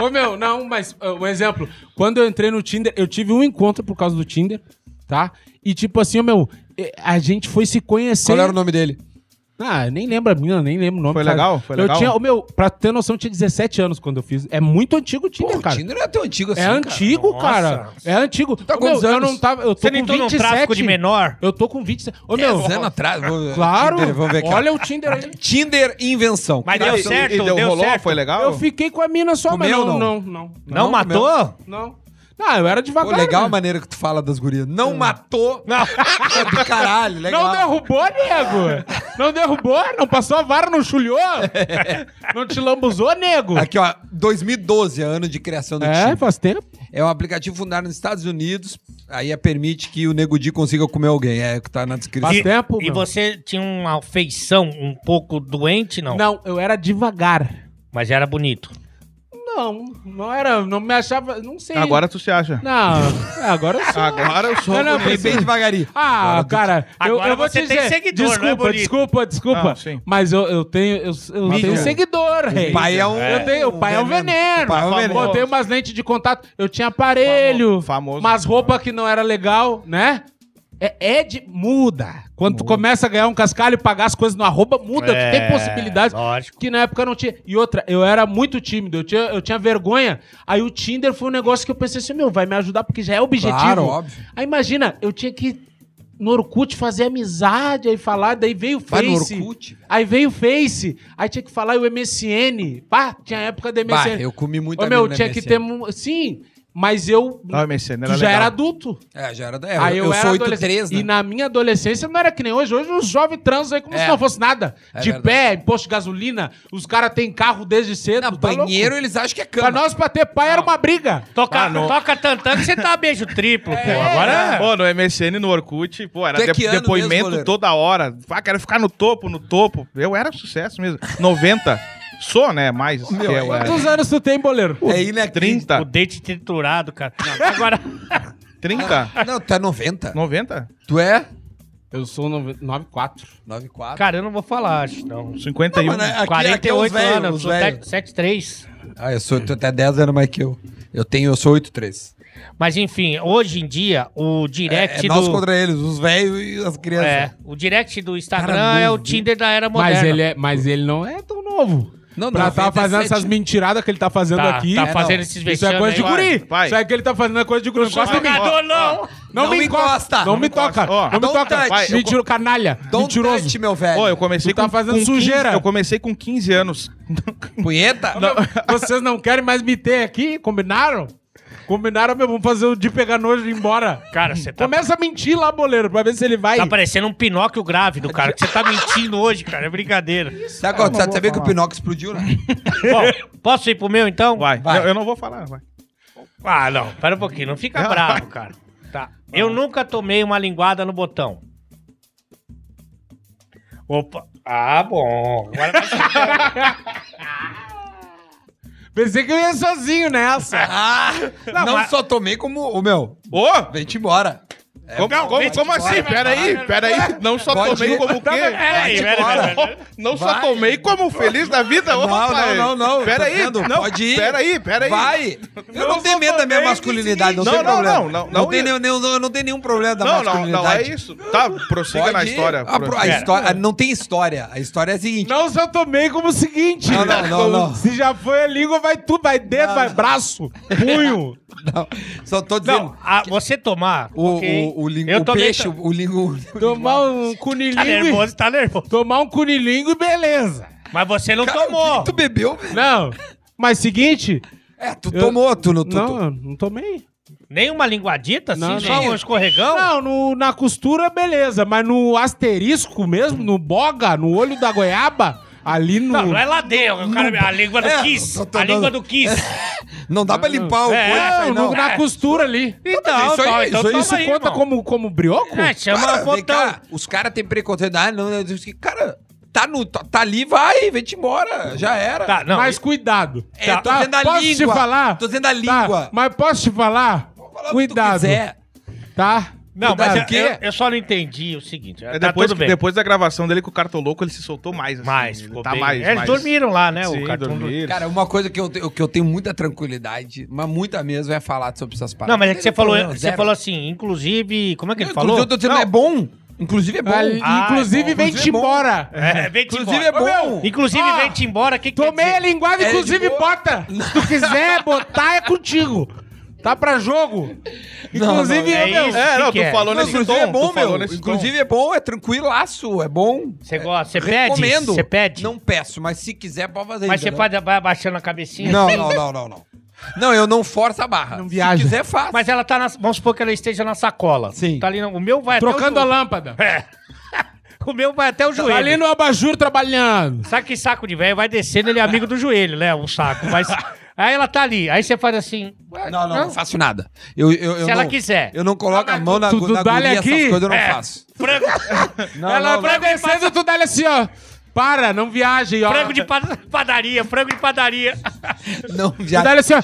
Ô, meu, não, mas uh, um exemplo. Quando eu entrei no Tinder, eu tive um encontro por causa do Tinder, tá? E tipo assim, ô, meu, eh, a gente foi se conhecer. Qual era o nome dele? Ah, eu nem lembro a minha, nem lembro o nome. Foi cara. legal? Foi eu legal? tinha, ô, meu, pra ter noção, eu tinha 17 anos quando eu fiz. É muito antigo o Tinder, Pô, o cara. Tinder não é tão antigo assim, É cara. antigo, Nossa. cara. É antigo. tá Ô, quantos meu, Eu anos? não tava, eu tô Você com nem entrou num 27. tráfico de menor? Eu tô com 27. Ô, meu, 10 anos atrás. Vou- claro. Tinder, vamos ver aqui. Olha o Tinder aí. Tinder invenção. Mas deu certo? E deu, deu rolou? certo? Foi legal? Eu fiquei com a mina só, mas Comeu não, não? não. Não, Não, matou? Não. Não, eu era Pô, devagar. legal a né? maneira que tu fala das gurias. Não matou. Não. É do caralho, legal. Não derrubou, nego? Não derrubou? Não passou a vara, não chulhou? Não te lambuzou, nego? Aqui, ó, 2012, é ano de criação do É, Tinder. faz tempo. É um aplicativo fundado nos Estados Unidos. Aí é, permite que o Nego Di consiga comer alguém. É o que tá na descrição. Faz tempo, e meu. você tinha uma feição um pouco doente, não? Não, eu era devagar. Mas era bonito. Não, não era, não me achava, não sei. Agora tu se acha. Não, agora eu sou. Agora eu sou. Não, não, bonito. Bem, bem devagarinho. Ah, cara, eu, Agora eu vou você te tem dizer, seguidor, não é desculpa, bonito? desculpa, desculpa, Não, sim. mas eu, eu tenho, eu, eu Mídia. tenho seguidor, rei. pai é um- eu tenho, o pai é um veneno. O pai é um veneno. Eu tenho umas lentes de contato, eu tinha aparelho, Famoso. umas roupas que não era legal, né? É, é de... Muda. Quando tu começa a ganhar um cascalho e pagar as coisas no arroba, muda. É, tu tem possibilidades. lógico. Que na época não tinha. E outra, eu era muito tímido, eu tinha, eu tinha vergonha. Aí o Tinder foi um negócio que eu pensei assim, meu, vai me ajudar porque já é objetivo. Claro, óbvio. Aí imagina, eu tinha que no Orkut fazer amizade, aí falar, daí veio o Face. no Orkut. Aí veio o Face, aí tinha que falar e o MSN. Pá, tinha época do Bah, MSN. eu comi muito Ô, meu, tinha que MSN. ter. Sim, mas eu. Não, MSN era já legal. era adulto. É, já era. É, aí eu, eu, era sou adolescente. 83, né? E na minha adolescência não era que nem hoje. Hoje os jovens transam aí como É. se não fosse nada. É de verdade. pé, imposto de gasolina. Os caras têm carro desde cedo. Não, tá louco? banheiro eles acham que é Pra cama. nós, pra ter pai, era uma briga. Toca, Ah, não. toca tantã que você tá beijo triplo, pô. É. Agora. Pô, no MSN, no Orkut, pô, era é de- mesmo, depoimento goleiro? toda hora. Ah, quero ficar no topo, no topo. Eu era sucesso mesmo. 90. Sou, né? Mais. que Meu, eu era. Quantos anos tu tem, boleiro? É inacreditável. 30. O dente triturado, cara. Agora. 30? Não, tu é 90. 90? Tu é? Eu sou 94. 94. Cara, eu não vou falar, acho, não. 51. Não, mas, né, aqui- 48 aqui é os anos, velhos, sou velhos. 73. Ah, eu sou tu até 10 anos mais que eu. Eu tenho, eu sou 83. Mas enfim, hoje em dia, o É, direct é nós do. contra eles, os velhos e as crianças. É, o direct do Instagram Cara é o. Tinder da era moderna. Mas ele, é, mas ele não é tão novo. Não, Pra tá 97. fazendo essas mentiradas que ele tá fazendo Tá, aqui. tá É, fazendo não. esses Isso vexames é coisa de aí. Vai, guri. vai. Isso é que ele tá fazendo é coisa de guri. Não encosta em mim. jogador, não. Não, Não me encosta. Não me toca. Ó, Não me don't toca. touch. Mentiro, canalha. Don't Mentiroso. touch, meu velho. Eu comecei Tu tá com, fazendo com sujeira. 15, eu comecei com 15 anos. Punheta? Vocês não querem mais me ter aqui? Combinaram? Combinaram, meu. Vamos fazer o de pegar nojo e ir embora. Cara, você tá, Começa a mentir lá, boleiro, pra ver se ele vai. tá parecendo um Pinóquio grávido, cara. Que você tá mentindo hoje, cara. É brincadeira. Sabe, qual- sabe saber que o Pinóquio explodiu, né? Bom, posso ir pro meu então? Vai. Vai. Eu, eu não vou falar, vai. Ah, não. Pera um pouquinho. Não fica bravo, cara. Tá. Eu nunca tomei uma linguada no botão. Opa. Ah, bom. Agora Pensei que eu ia sozinho nessa. Ah! Não, mas- só tomei como. O meu, Ô! vem-te embora. Como, Não, como, vem como assim? Peraí, peraí. Não só Pode tomei ir. como o quê? Peraí, peraí, peraí. Não só Vai. tomei como feliz da vida. Não, não, não, não. Peraí, não, Pode ir. Peraí, peraí. Vai! Eu não, tenho medo da minha masculinidade, não, Não, tem não, problema. não, não, não tem não tenho nenhum problema da Não, não, masculinidade. não, é isso. Tá, prossiga Pode na história. A, pro- a história não tem história. A história é a seguinte. Não, só tomei como o seguinte. Não, não, não, não. Se já foi a língua, vai tudo, vai dedo, vai braço, punho. Não, só tô dizendo. Não, a- você tomar. O? O, Eu o peixe, o lingo. Tomar um Tá cunilingo. nervoso, tá nervoso. Tomar um cunilingo e beleza. Mas você não Cara, tomou. o que que tu bebeu, velho? Não. Mas seguinte. É, tu Eu- tomou, tu não. Tu, tu- Não, não tomei. Nem uma linguadita, assim, Não, só não. um escorregão? Não, no- na costura, beleza. Mas no asterisco mesmo, no boga, no olho da goiaba, ali no. Não, não é lá dentro. o cara- a língua do É, Kiss. tô- tô a língua do Kiss. Não dá pra limpar o É, coisa, isso aí, Não, no- na costura ali. Então, isso aí- tá, então isso Isso aí, conta irmão. como, como brioco? É, chama Cara, vem cá, os caras têm preconceito. Ah, não, cara, tá, no, tá, tá ali, vai, vem-te embora. Já era. Tá, não. Mas cuidado. É, tô Tá, dizendo a posso língua. te falar? Tô dizendo a Tá, língua. mas posso te falar? O tu Cuidado. quiser. Tá? Não, mas Cuidado, eu, eu- só não entendi o seguinte. É tá depois, que- depois da gravação dele com o Cartoloco, ele se soltou mais. assim, mais, ficou tá bem. mais. Eles mais- dormiram lá, né? Sim, o cartão do... dormiram. Cara, uma coisa que eu, te- que eu tenho muita tranquilidade, mas muita mesmo, é falar sobre essas paradas. Não, mas é que você falou, problema, você zero. falou assim, inclusive... Como é que ele falou? Inclusive, eu tô dizendo, Não, é bom. Inclusive é bom. Ah, inclusive, é bom. vem-te Inclusive é bom. embora. É, vem Inclusive é bom. Inclusive, Ah, vem-te embora. Que que Tomei quer a linguada, É inclusive bota. Se tu quiser botar, é contigo. Tá pra jogo. Não, Inclusive, não, é meu, isso. É, não, tu é? falou Não, nesse inclusive tom. é bom, tu falou meu. nesse Inclusive é bom, é tranquilaço, é bom. Você gosta, você pede? Recomendo. Você pede? Não peço, mas se quiser, pode fazer Mas você entendeu? faz, vai abaixando a cabecinha? Não, assim? não, não, não, não. Não, eu não forço a barra. Não viaja. Se quiser, faço. Mas ela tá na... Vamos supor que ela esteja na sacola. Sim. Tá ali, no- o meu vai trocando a até o... lâmpada. É. o meu vai até o Tá joelho. ali no abajur trabalhando. Sabe que saco de velho vai descendo, ele é amigo do joelho, né? Um saco. Mas aí ela tá ali. Aí você faz assim. ué, Não, não, não, faço nada. Eu, eu, eu Se ela não- quiser. Eu não coloco Ah, a mão na, tu- tu na dá-lhe guria, aqui? essas coisas eu não É. faço. Frango, Não, Ela não, vai não. descendo, tu dá assim, ó. Para, não viaje, ó. frango de pa- padaria, frango de padaria. Não, Tu já. dá assim, ó.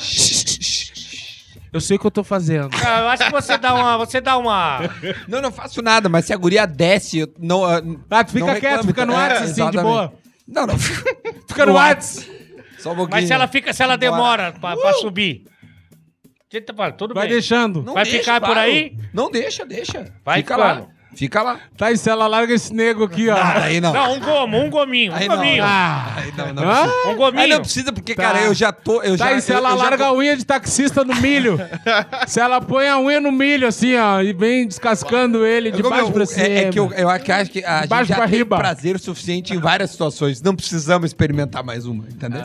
Eu sei o que eu tô fazendo. Ah, eu acho que você dá uma. Você dá uma. Não, não faço nada, mas se a guria desce, eu não. ah, Ah, tu fica não quieto, reclame, fica no tá? WhatsApp, É, assim, de boa. Não, não. Fica no No WhatsApp. Só um pouquinho. Mas se ela fica, se ela demora pra, pra subir. Você tá tudo Vai bem. deixando. Não vai deixa, ficar por claro. aí? Não deixa, deixa. Vai Fica ficando. lá. Fica lá. Tá, e se ela larga esse nego aqui, ó. Ah, aí não. Não, um gomo, um gominho, um Aí não, gominho. Ah, Aí não, não. Precisa. Um gominho. Aí não precisa, porque, Tá. cara, eu já tô. Eu Tá, já, e se eu- ela eu já- larga a unha de taxista no milho? se ela põe a unha no milho, assim, ó, e vem descascando ele de Eu- baixo pra cima. é, é que eu, eu acho que a gente já pra tem riba. prazer o suficiente em várias situações. Não precisamos experimentar mais uma, entendeu?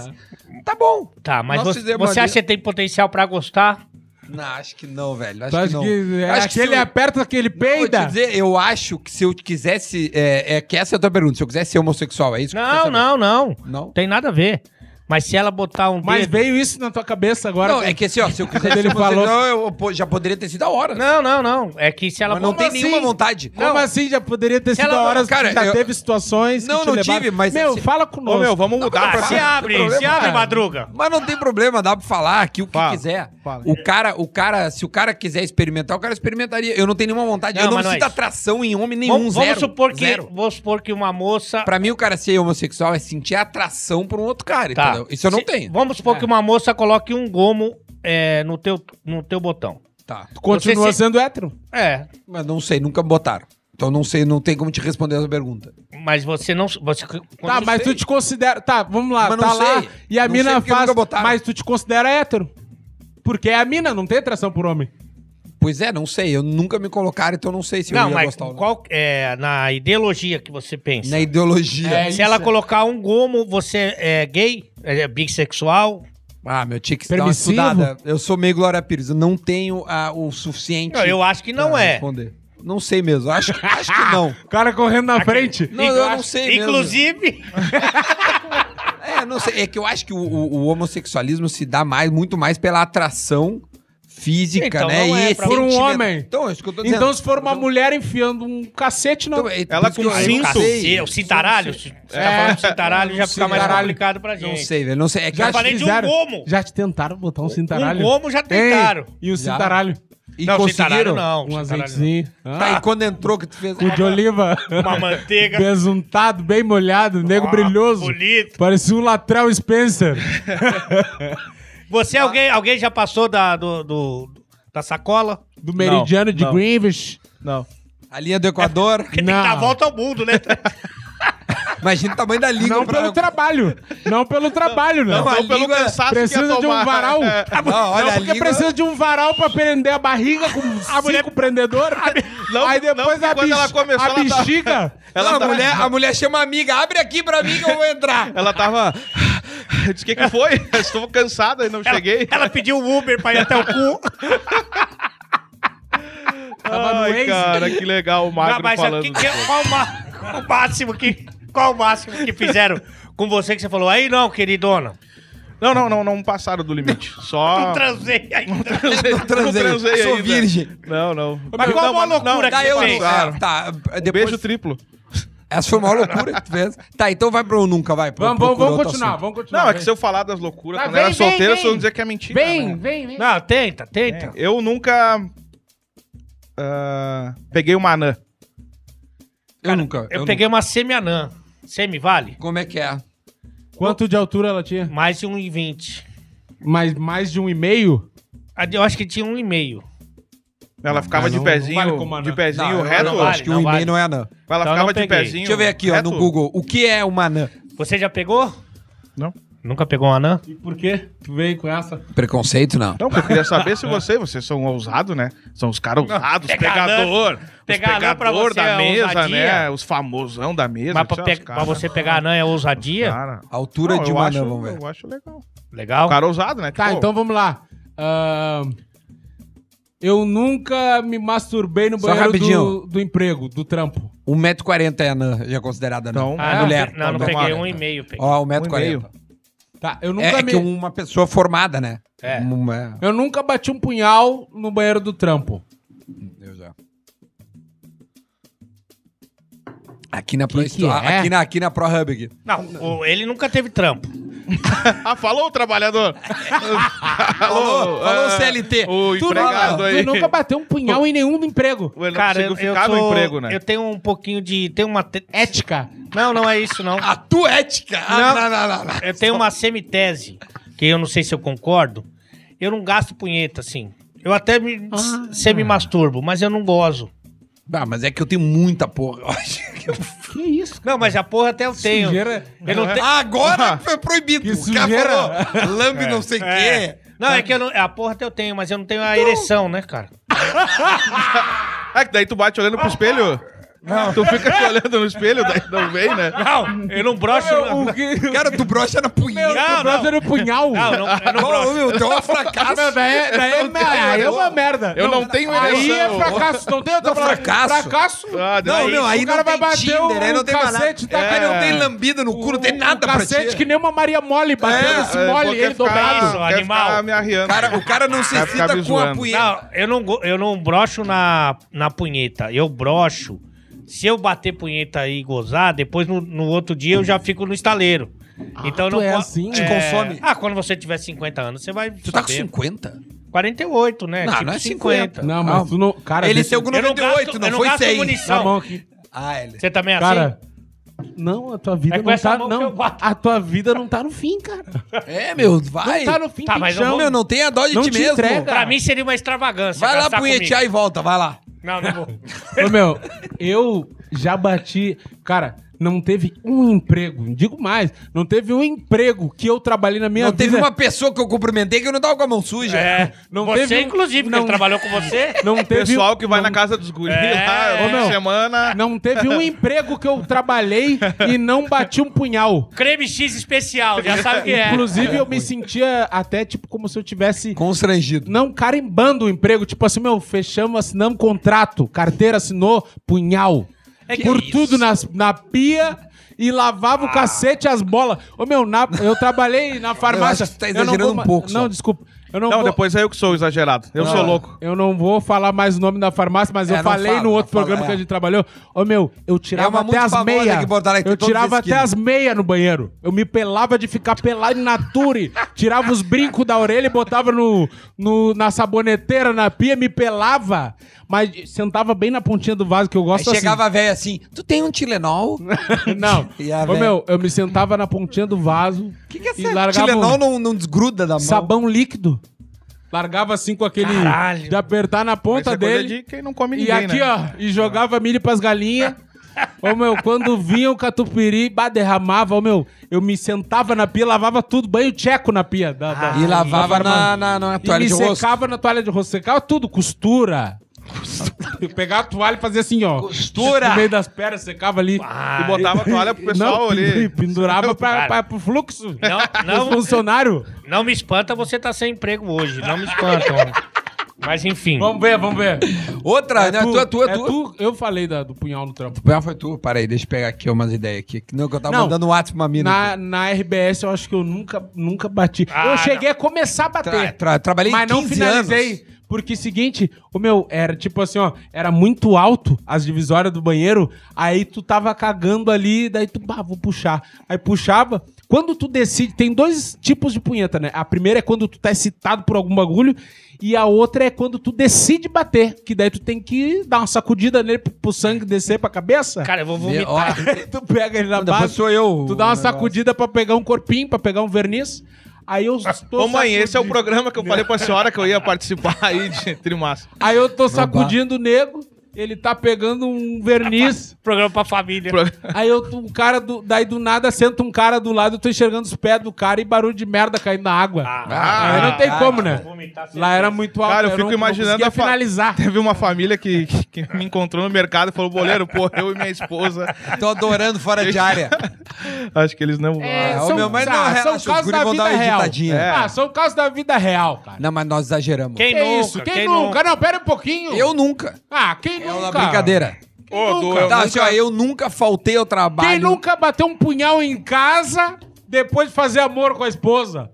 Tá bom. Tá, mas Nós você, você acha que tem potencial pra gostar? Não, acho que não, velho. Acho que não. que, é acho que se aquele eu- aperta, aquele Não, vou te peida? dizer, eu acho que se eu quisesse. É, é que essa é a tua pergunta. Se eu quisesse ser homossexual, é isso Não, não, não. Não? Tem nada a ver. Mas se ela botar um Mas dedo... veio isso na tua cabeça agora. Não, é que assim, ó, se eu quisesse Ele falou- homossexual, eu, pô, já poderia ter sido a hora. Não, não, não. É que se ela Mas não tem nenhuma assim? vontade. Como assim? Já poderia ter sido ela- a hora cara, já eu- teve situações Não, não levaram- tive, mas- Meu, se- fala Ô, conosco. meu, vamos mudar. Se abre, problema, se abre, cara. madruga. Mas não tem problema, dá pra falar aqui o que Fala, quiser. fala. O cara, o cara, se o cara quiser experimentar, o cara experimentaria. Eu não tenho nenhuma vontade. Não, eu não não é sinto atração em homem nenhum, Vamos, supor que, vamos supor que uma moça... Pra mim, o cara ser homossexual é sentir atração por um outro cara, Tá. Isso eu não Se- tenho. Vamos supor que uma moça coloque um gomo é, no, teu, no teu botão. Tá. Continua se- sendo hétero. É, Mas não sei, nunca botaram. Então não sei, não tem como te responder essa pergunta. mas você não... Você, Tá, mas tu te considera. Tá, vamos lá. Mas não tá lá sei. e a Não sei mina faz. Mas tu te considera hétero. Porque é a mina, não tem atração por homem. Pois é, não sei. Eu nunca me colocaram, então não sei se eu Não, ia mas gostar ou não. qual é na ideologia que você pensa? Na ideologia. É, Se isso ela colocar um gomo, você é gay? É bissexual? Ah, meu, tinha que dar uma Permissivo? estudada. Eu sou meio Glória Pires. Eu não tenho ah, o suficiente. Não, eu acho que não pra é. responder. Não sei mesmo. Acho, acho que não. O cara correndo na frente. Não, eu não sei mesmo. Inclusive, É, não sei. É que eu acho que o, o- o homossexualismo se dá mais, muito mais pela atração física, Então, né? não é e pra- Por um homem. Então, é isso que eu tô dizendo. Então, se for uma mulher enfiando um cacete, não. Então, é Ela com cinto. não o cintaralho, se você tá É. falando de cintaralho, já fica mais complicado pra gente. Não sei, velho. Não sei. É que Já acho- falei de um gomo. Já te tentaram botar um cintaralho? Um gomo já Ei, tentaram. E o Já. cintaralho? E não, conseguiram? cintaralho não. Um azeitezinho. Tá, Ah, e quando entrou que tu fez... o de oliva. não. Uma manteiga. Besuntado, bem molhado, nego Ah, brilhoso. bonito. Parecia um Latrell Spencer. Você, alguém, alguém já passou da, do, do- da sacola? Do meridiano de não. Greenwich. Não. A linha do Equador. Porque tem que dar a volta ao mundo, né? Imagina o tamanho da língua. Não pra- pelo trabalho. Não pelo trabalho, né? Não, a Não pelo cansaço Precisa de um varal. É. Não, olha, não, a porque língua... precisa de um varal pra prender a barriga com cinco prendedor. Não, aí não, depois porque a, quando bex- ela começou, a ela tava-. Ela Não, a, mulher, a mulher chama a amiga, abre aqui pra mim que eu vou entrar. Ela tava. Eu disse: o que, que foi? Eu Estou cansada e não cheguei. Ela pediu o Uber pra ir até o cu. Tava no Ai, cara, que legal o Magro Não, mas falando. que- qual, o ma- qual o máximo que, qual o máximo que fizeram com você que você falou? Aí não, queridona. Não, não, não, não passaram do limite. Só. Não transei ainda. transei, transei, sou ainda. virgem. Não, não. Mas qual não, a loucura não, que Tá, eu... É, tá, Um depois... Beijo triplo. Essa foi uma loucura que tu fez. Tá, então vai pro nunca, vai. Vamos, vamos, vamos outro continuar, assunto. vamos continuar. Não, é que se eu falar das loucuras Tá, quando vem, era solteiro, vocês vão dizer que é mentira. Vem, né? vem, vem. Não, tenta, tenta. Eu nunca. ah, peguei uma anã. Eu nunca. Eu, peguei uma semi-anã. Semi, vale? Como é que é? Quanto de altura ela tinha? Mais de 1,20. Mais, mais de um e meio? A de- Eu acho que tinha um e meio. Ela ficava de pezinho, de pezinho reto. não vale. acho que não e-mail vale. não é anã. Ela Então ficava de pezinho. Deixa eu ver aqui, ó, no Google. O que é uma anã? Você já pegou? Não. Nunca pegou uma anã? E por quê? Tu veio com essa? Preconceito, não. Não, porque eu queria saber se vocês, vocês são ousados, né? São os caras ousados, anã- pegador. pegar os anã pra pegador você da é mesa, ousadia. né? Os famosão da mesa. Mas pra, pe- os pra você pegar anã é ousadia? Cara. A altura Não, de uma anã, vamos ver. Eu acho legal. Legal? O cara ousado, né? Tá, Tipo, então vamos lá. Ahn, eu nunca me masturbei no Só banheiro rapidinho. do, do emprego, do trampo. 1,40m é anã, já é considerada anã. Não. Ah, não, mulher. pe- não, não Mulher. peguei um e meio. Peguei. Ó, Um e 1,40m. Tá, eu nunca É, é me... que uma pessoa formada, né? É. Uma- Eu nunca bati um punhal no banheiro do trampo. Eu já. Aqui na, Pro Que que Sto- é? aqui, na, aqui na ProHub aqui. Não, o- ele nunca teve trampo. Ah, falou o trabalhador. Falou, falou ah, CLT. O Tu empregado Tu aí. nunca bateu um punhal em nenhum emprego. Não Cara, eu, eu, sou- emprego, né? eu tenho um pouquinho de... Tenho uma... te- Ética. Não, não é isso, não. A tua ética? Ah, Não. não, não, não, não. Eu tenho uma semitese, que eu não sei se eu concordo. Eu não gasto punheta, assim. Eu até me, Ah. semi-masturbo, mas eu não gozo. Ah, mas é que eu tenho muita porra. Eu que isso? Não, mas a porra até eu tenho. Sujeira. Eu não tenho... Agora foi proibido. Que sujeira. falou, lambe não sei o É. quê. Não, é que eu não, a porra até eu tenho, mas eu não tenho a ereção, né, cara? É que daí tu bate olhando pro espelho. Não. Tu fica te olhando no espelho, daí não vem, né? Não, eu não broxo... O que... Cara, tu brocha na punheta. Não, Tu brocha no punhal? Não, não, eu não Ô, broxo. meu, deu uma fracasso. Meu, daí, daí, é, aí é uma merda. Eu não tenho Aí é ereção. fracasso. Não tem outra Não, palavra. fracasso. Fracasso. Ah, Não, daí- meu, aí o cara não vai bater Tinder, aí não tem cacete, tá, Aí não tem lambida no cu, não tem nada pra cacete ti. que nem uma Maria Mole batendo É, esse É, mole, ele dobrado. animal. Cara, o cara não se excita com a punheta. Não, eu não, não broxo na, na punheta. Eu broxo. Se eu bater punheta e gozar, depois no, no outro dia eu já fico no estaleiro. então tu não é assim? Te consome? Ah, quando você tiver 50 anos, você vai. Tu tá com saber. 50? 48, né? Não, Tipo não é 50. Não, mas tu não... Cara, Ele saiu com Eu não 98, gasto, não, eu foi gasto 100. munição. Na mão aqui. Ah, ele... Você também é assim? Não, a tua vida É não tá... Não, a tua vida não tá no fim, cara. É, meu, vai. Não tá no fim, Tá, mas pinchão. vou- Meu, não tem a dó de Não ti te mesmo. entrega. Pra mim seria uma extravagância. Vai lá punhetear e volta, vai lá. Não, não vou. Ô, meu, eu já bati. Cara, não teve um emprego, digo mais, não teve um emprego que eu trabalhei na minha não vida. teve uma pessoa que eu cumprimentei que eu não tava com a mão suja. É, Não você, teve inclusive, que não- ele trabalhou com você. Não teve, Pessoal que vai não, na casa dos guris É. lá, de semana. Não teve um emprego que eu trabalhei e não bati um punhal. Creme X especial, já sabe o que é. Inclusive, eu me sentia até tipo como se eu tivesse. Constrangido. Não carimbando o emprego. Tipo assim, meu, fechamos, assinamos contrato. Carteira assinou, punhal. É que Por isso? tudo nas, na pia e lavava o cacete as bolas. Ô, meu, na- eu trabalhei na farmácia. acho que tá Eu exagerando vou um pouco só. Não, desculpa. Eu não, Não, vou... depois é eu que sou exagerado. Eu Não, sou louco. Eu não vou falar mais o nome da farmácia, mas É, eu falei fala, no outro fala, programa é. que a gente trabalhou. Ô meu, eu tirava uma até as meias. Eu tirava até as meias no banheiro. Eu me pelava de ficar pelado em nature. tirava os brincos da orelha e botava no, no- na saboneteira, na pia, me pelava. Mas sentava bem na pontinha do vaso, que eu Aí gosto assim. chegava a velha assim, tu tem um Tilenol? Não. E Ô meu, eu me sentava na pontinha do vaso. O que, que é E esse largava Tilenol um- não, não desgruda da mão? Sabão líquido. Largava assim com aquele. Caralho. De apertar na ponta é coisa dele. de quem não come E ninguém, aqui, né? ó, e jogava milho pras galinhas. Ô, meu, quando vinha o catupiry, bah, derramava, ô, meu, eu me sentava na pia, lavava tudo, banho tcheco na pia. Da, da- E lavava da na, na, na E toalha me de rosto. secava na toalha de rosto, secava tudo, costura. Eu pegava a toalha e fazia assim, ó. Costura! No meio das pernas, secava ali. E botava a toalha pro pessoal não, ali. pendurava pra, pra, pro fluxo. Não, Os não, funcionários. não me espanta você tá sem emprego hoje. Não me espanta. mano. Mas enfim. Vamos ver, vamos ver. Outra, né? Tu, é tu, é é tu. tu. Eu falei da- do punhal no trampo. Não, foi tu. Para aí, deixa eu pegar aqui umas ideias aqui. Não, que eu tava Não. mandando um WhatsApp pra uma mina. Na, aqui. na RBS eu acho que eu nunca, nunca bati. Ah, eu cheguei a começar a bater. Tra- tra- trabalhei mas não 15 finalizei. anos. Porque seguinte, o meu, era tipo assim, ó, era muito alto as divisórias do banheiro, aí tu tava cagando ali, daí tu, bah, vou puxar. Aí puxava. Quando tu decide, tem dois tipos de punheta, né? A primeira é quando tu tá excitado por algum bagulho, e a outra é quando tu decide bater, que daí tu tem que dar uma sacudida nele pro, pro sangue descer pra cabeça. Cara, eu vou vomitar. Tu pega ele na depois base. sou eu. Tu dá uma sacudida pra pegar um corpinho, pra pegar um verniz. Aí eu tô Ô mãe, esse é o sacudindo- programa que eu falei pra senhora que eu ia participar aí de Trimassa. Aí eu tô sacudindo o nego, ele tá pegando um verniz. Programa pra família. Aí eu, um cara do, daí do nada senta um cara do lado, eu tô enxergando os pés do cara e barulho de merda caindo na água. Ah, Aí não tem ah, como, né? vomitar Lá era muito alto. Cara, eu fico não imaginando a fa- finalizar. Teve uma família que, que, que me encontrou no mercado e falou: boleiro, pô, eu e minha esposa. Tô adorando fora de área. Acho que eles não vão. É, Ah, são, meu, mas não, ah, relaxa, são os casos da vida dar uma real. É. Ah, são casos da vida real, cara. Não, mas nós exageramos. Quem Que nunca? isso? Quem, nunca? Não, pera um pouquinho. Eu nunca. Ah, quem É nunca? uma brincadeira. Ô, nunca? eu Tá, nunca- assim, ó, eu nunca faltei ao trabalho. Quem nunca bateu um punhal em casa depois de fazer amor com a esposa?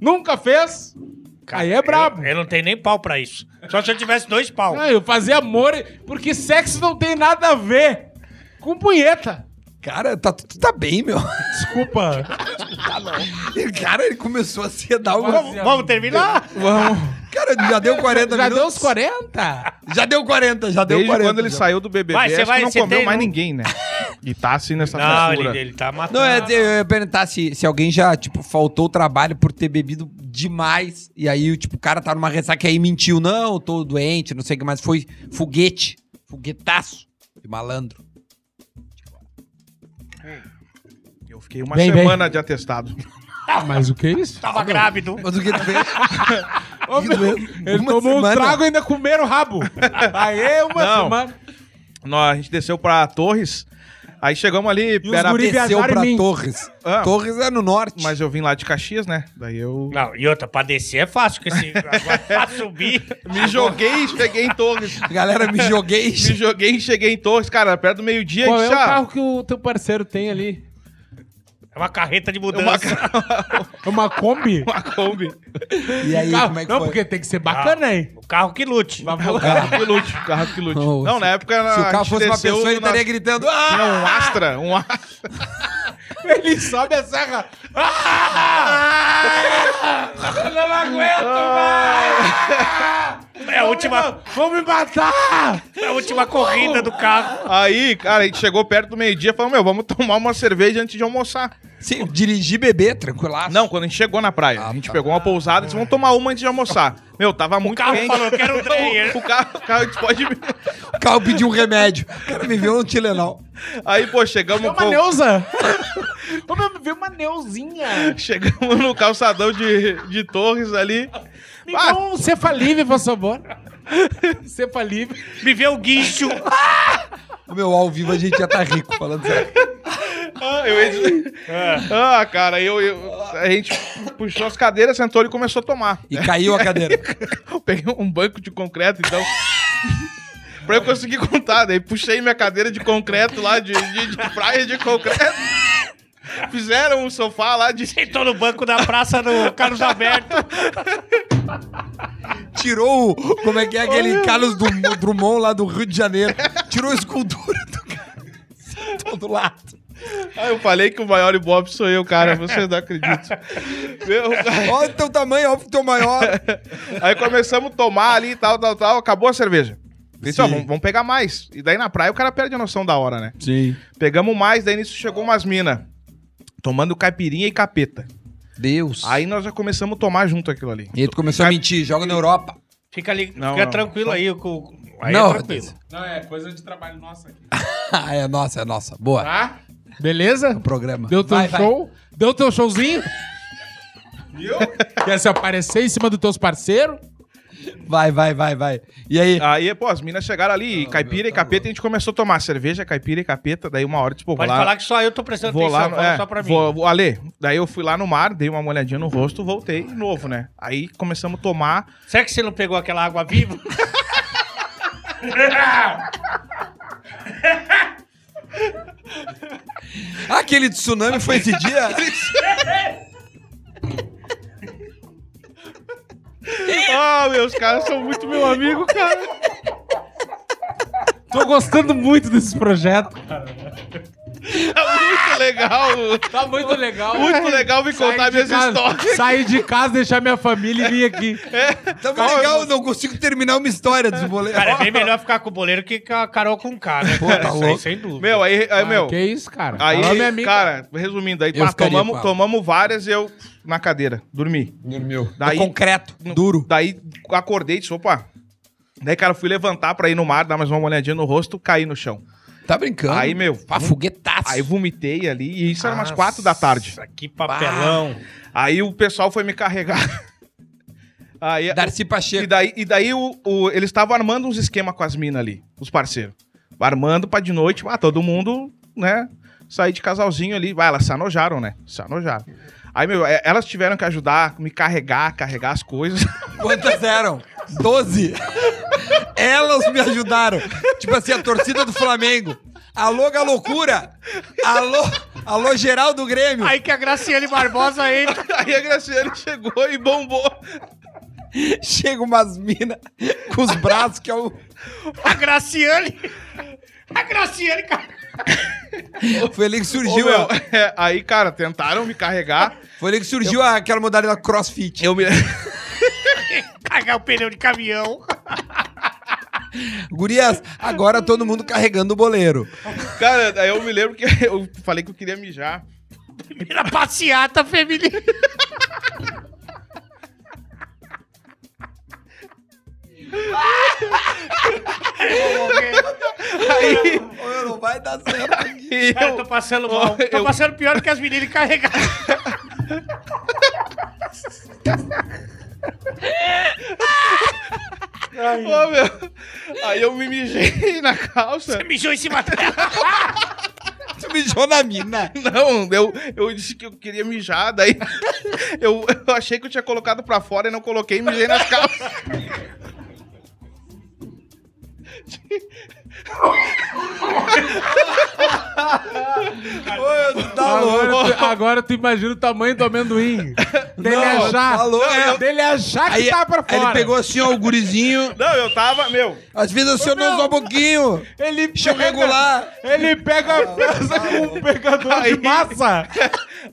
Nunca fez? Aí é brabo. Eu, eu não tenho nem pau pra isso. Só se eu tivesse dois pau. Ah, eu fazer amor, porque sexo não tem nada a ver com punheta. Cara, tá, tu tá bem, meu. Desculpa. Cara, ele começou a se dar um... Vamos, vamos terminar? Vamos. Cara, já deu 40 Já minutos. deu uns 40? Já deu 40, já deu Desde 40. quando ele já. saiu do BBB, Vai, você acho vai- que não você comeu tem, mais não? ninguém, né? E tá assim nessa Não, ele, ele tá matando. Não, é, eu ia perguntar se, se alguém já, tipo, faltou o trabalho por ter bebido demais. E aí, tipo, o cara tá numa ressaca e aí mentiu. Não, tô doente, não sei o que mais. Foi foguete. Foguetaço. De malandro. Fiquei uma Vem, semana de atestado. Ah, mas o que é isso? Tava grávido. Mas o que tu fez? Ô, meu, ele Uma tomou semana. um trago e ainda comeram o rabo. Aí uma Não. semana. Nós, a gente desceu pra Torres, aí chegamos ali, os era, guri- Desceu viajaram pra mim. Torres. Ah. Torres é no norte. mas eu vim lá de Caxias, né? Daí eu Não, e outra, pra descer é fácil, porque se, agora pra subir. me joguei e cheguei em Torres. Galera, me joguei. Me joguei e cheguei em Torres, cara, perto do meio-dia. Qual é o já- carro que o teu parceiro tem ali? É uma carreta de Uma, mudança. É uma Kombi? uma Kombi. E aí, Carro- como é que não, foi? porque tem que ser bacana, hein? O carro que lute. O carro que lute, o carro que lute. Não, se- na época Se o carro fosse uma pessoa, ele estaria gritando. Ah! um Astra, um Astra. Ele sobe a serra. Ah! Eu não aguento mais! É a última, Vão me matar! é a última corrida do carro. Aí, cara, a gente chegou perto do meio-dia e falou, meu, vamos tomar uma cerveja antes de almoçar. Sim, dirigir bebê, tranquilaço. Não, quando a gente chegou na praia, Ah, a gente tá. pegou uma pousada e disse, vamos tomar uma antes de almoçar. Meu, tava muito carro quente. falou, "Quero um Dreyer". o, carro, o carro, a gente pode... O carro pediu um remédio. O cara me viu um Tilenol. Aí, pô, chegamos... É uma pô, Neuza! Ô, meu, me veio uma Neuzinha! Chegamos no calçadão de, de Torres ali. Me Ah. dá um Cefalive, por favor. Cefalive. Me vê o guincho. O meu, ao vivo a gente já tá rico, falando sério. Ah, eu dizer- Ah, cara, eu, eu- a gente puxou as cadeiras, sentou e começou a tomar. E caiu a cadeira. Eu peguei um banco de concreto, então. pra eu conseguir contar. Daí puxei minha cadeira de concreto lá, de, de, de praia de concreto. Fizeram um sofá lá de. Sentou no banco da praça no Carlos Alberto. Tirou o. Como é que é aquele Carlos Drum- Drummond lá do Rio de Janeiro? Tirou a escultura do cara. Sentou do lado. Aí eu falei que o maior Ibope sou eu, cara. Vocês não acreditam. Meu, Olha o teu tamanho, olha o teu maior. Aí começamos a tomar ali e tal, tal, tal. Acabou a cerveja. Disse, ó, Sim. vamos, vamos pegar mais. E daí na praia o cara perde a noção da hora, né? Sim. Pegamos mais, daí nisso chegou umas minas. Tomando caipirinha e capeta. Deus. Aí nós já começamos a tomar junto aquilo ali. E aí tu começou a mentir, joga na Europa. Fica ali, Não, fica não. tranquilo aí. Com, aí Não, é tranquilo. Não, é coisa de trabalho nossa aqui. Ah, é nossa, é nossa. Boa. Tá? Beleza? O programa. Deu teu Vai, vai. show? Deu teu showzinho? Viu? Quer se aparecer em cima dos teus parceiros? Vai, vai, vai, vai. E aí? Aí, pô, as minas chegaram ali, e caipira e capeta, e a gente começou a tomar cerveja, caipira e capeta. Daí uma hora, tipo, vou Pode lá. falar que só eu tô prestando Vou atenção, lá, fala é, só pra mim. vou, vou- Ale, daí eu fui lá no mar, dei uma molhadinha no rosto, voltei de novo, né? Aí começamos a tomar. Será que você não pegou aquela água viva? Aquele tsunami foi esse dia? Ah, meus caras são muito meu amigo, cara. Tô gostando muito desse projeto. Muito legal. Tá muito legal. Muito legal me contar de minhas casa- histórias. Sair de casa, deixar minha família e vir aqui. Tava legal, não consigo terminar uma história desse boleiro. Cara, é bem melhor ficar com o boleiro que com a Carol com K, né? Pô, tá Isso aí, louco. sem dúvida. Meu, aí, aí Ah, meu. Que isso, cara? Aí, Alô, minha amiga. cara, resumindo, aí Eu pá, ficaria tomamos, com ela. tomamos várias e eu na cadeira, dormi. Dormiu. Daí- No concreto, duro. Daí acordei e disse, opa. Daí, cara, fui levantar pra ir no mar, dar mais uma olhadinha no rosto, caí no chão. Tá brincando. Aí, meu, Pá, foguetaço. Aí vomitei ali, e isso era umas quatro da tarde. Que papelão. Aí o pessoal foi me carregar. Aí, Darcy e Pacheco. daí, e daí o, o- eles estavam armando uns esquemas com as minas ali, os parceiros. Armando pra de noite, ah, todo mundo, né, sair de casalzinho ali. Vai, elas se anojaram, né? Se anojaram. Aí, meu, é- elas tiveram que ajudar, me carregar, carregar as coisas. Quantas eram? Doze. Elas me ajudaram. Tipo assim, a torcida do Flamengo. Alô, loucura. Alô, alô, geral do Grêmio. Aí que a Graciane Barbosa entra. Aí a Graciane chegou e bombou. Chega umas minas com os braços que é o... A Graciane. A Graciane, cara. Foi ali que Ô, surgiu, meu, a- é, aí, cara, tentaram me carregar. foi ali que surgiu aquela modalidade crossfit. Eu me... Cagar o pneu de caminhão. Gurias, agora todo mundo carregando o boleiro. Cara, daí eu me lembro que eu falei que eu queria mijar. Primeira passeata feminina. Aí, Ô, não vai dar certo aqui. Cara, eu eu, tô passando mal. Tô Eu- passando pior do que as meninas carregadas. Ô, meu, aí eu me mijei na calça. Você mijou em cima dela. Tu mijou na mina. Não, eu, eu disse que eu queria mijar, daí eu, eu achei que eu tinha colocado pra fora e não coloquei e mijei nas calças. Ô, tá louco. Agora, tu, agora tu imagina o tamanho do amendoim. Dele Não, achar. tá louco. É, dele achar que Aí, tá pra fora. ele pegou assim, ó, o gurizinho. Não, eu tava, meu, Às vezes acionou só um pouquinho. Ele Deixa eu pega- regular. Ele pega a peça com um pegador Aí- de massa.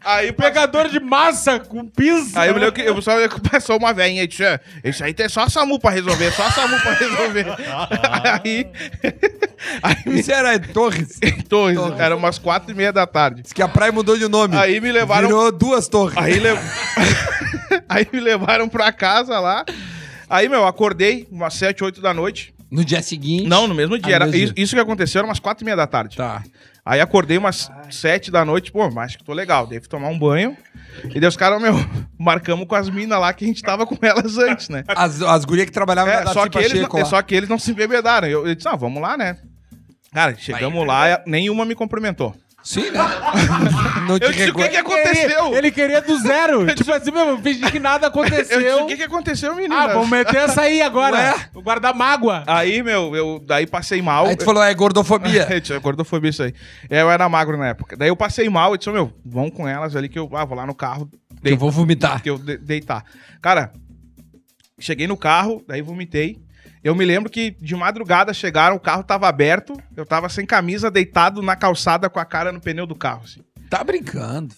aí Pegador de massa com pinça. Aí eu me lembro que eu só passou uma velhinha e disse: "É, Isso aí tem só a SAMU pra resolver, só a SAMU pra resolver. aí. Aí Isso era Torres. me torres, era umas quatro e meia da tarde. Diz que a praia mudou de nome. Aí me levaram. Virou duas torres. Aí, le... aí me levaram pra casa lá. Aí, meu, acordei umas sete, oito da noite. No dia seguinte. Não, no mesmo dia. Ah, Era, no mesmo isso, dia. isso que aconteceu era umas quatro e meia da tarde. Tá. Aí acordei umas sete da noite, pô, mas acho que tô legal. Devo tomar um banho. E daí os caras, meu, marcamos com as minas lá que a gente tava com elas antes, né? As, as gurias que trabalhavam É, na só, que eles, não- só que eles não se embebedaram. Eu, eu disse, ah, vamos lá, né? Cara, chegamos lá, nenhuma me cumprimentou. Sim, né? Não te Eu disse, o que que aconteceu? Ele queria do zero. tipo assim, meu, fingi que nada Eu disse, aconteceu. o que que aconteceu, menina? Ah, vamos meter essa aí agora. Ué? Vou guardar mágoa. Aí, meu, eu daí passei mal. Aí tu falou, é gordofobia. É, gordofobia isso aí. É, Eu era magro na época. Daí eu passei mal, eu disse, meu, vão com elas ali que eu ah, vou lá no carro. Que eu vou vomitar. Que eu de- deitar. Cara, cheguei no carro, daí vomitei. Eu me lembro que de madrugada chegaram, o carro tava aberto, eu tava sem camisa, deitado na calçada com a cara no pneu do carro, assim. Tá brincando.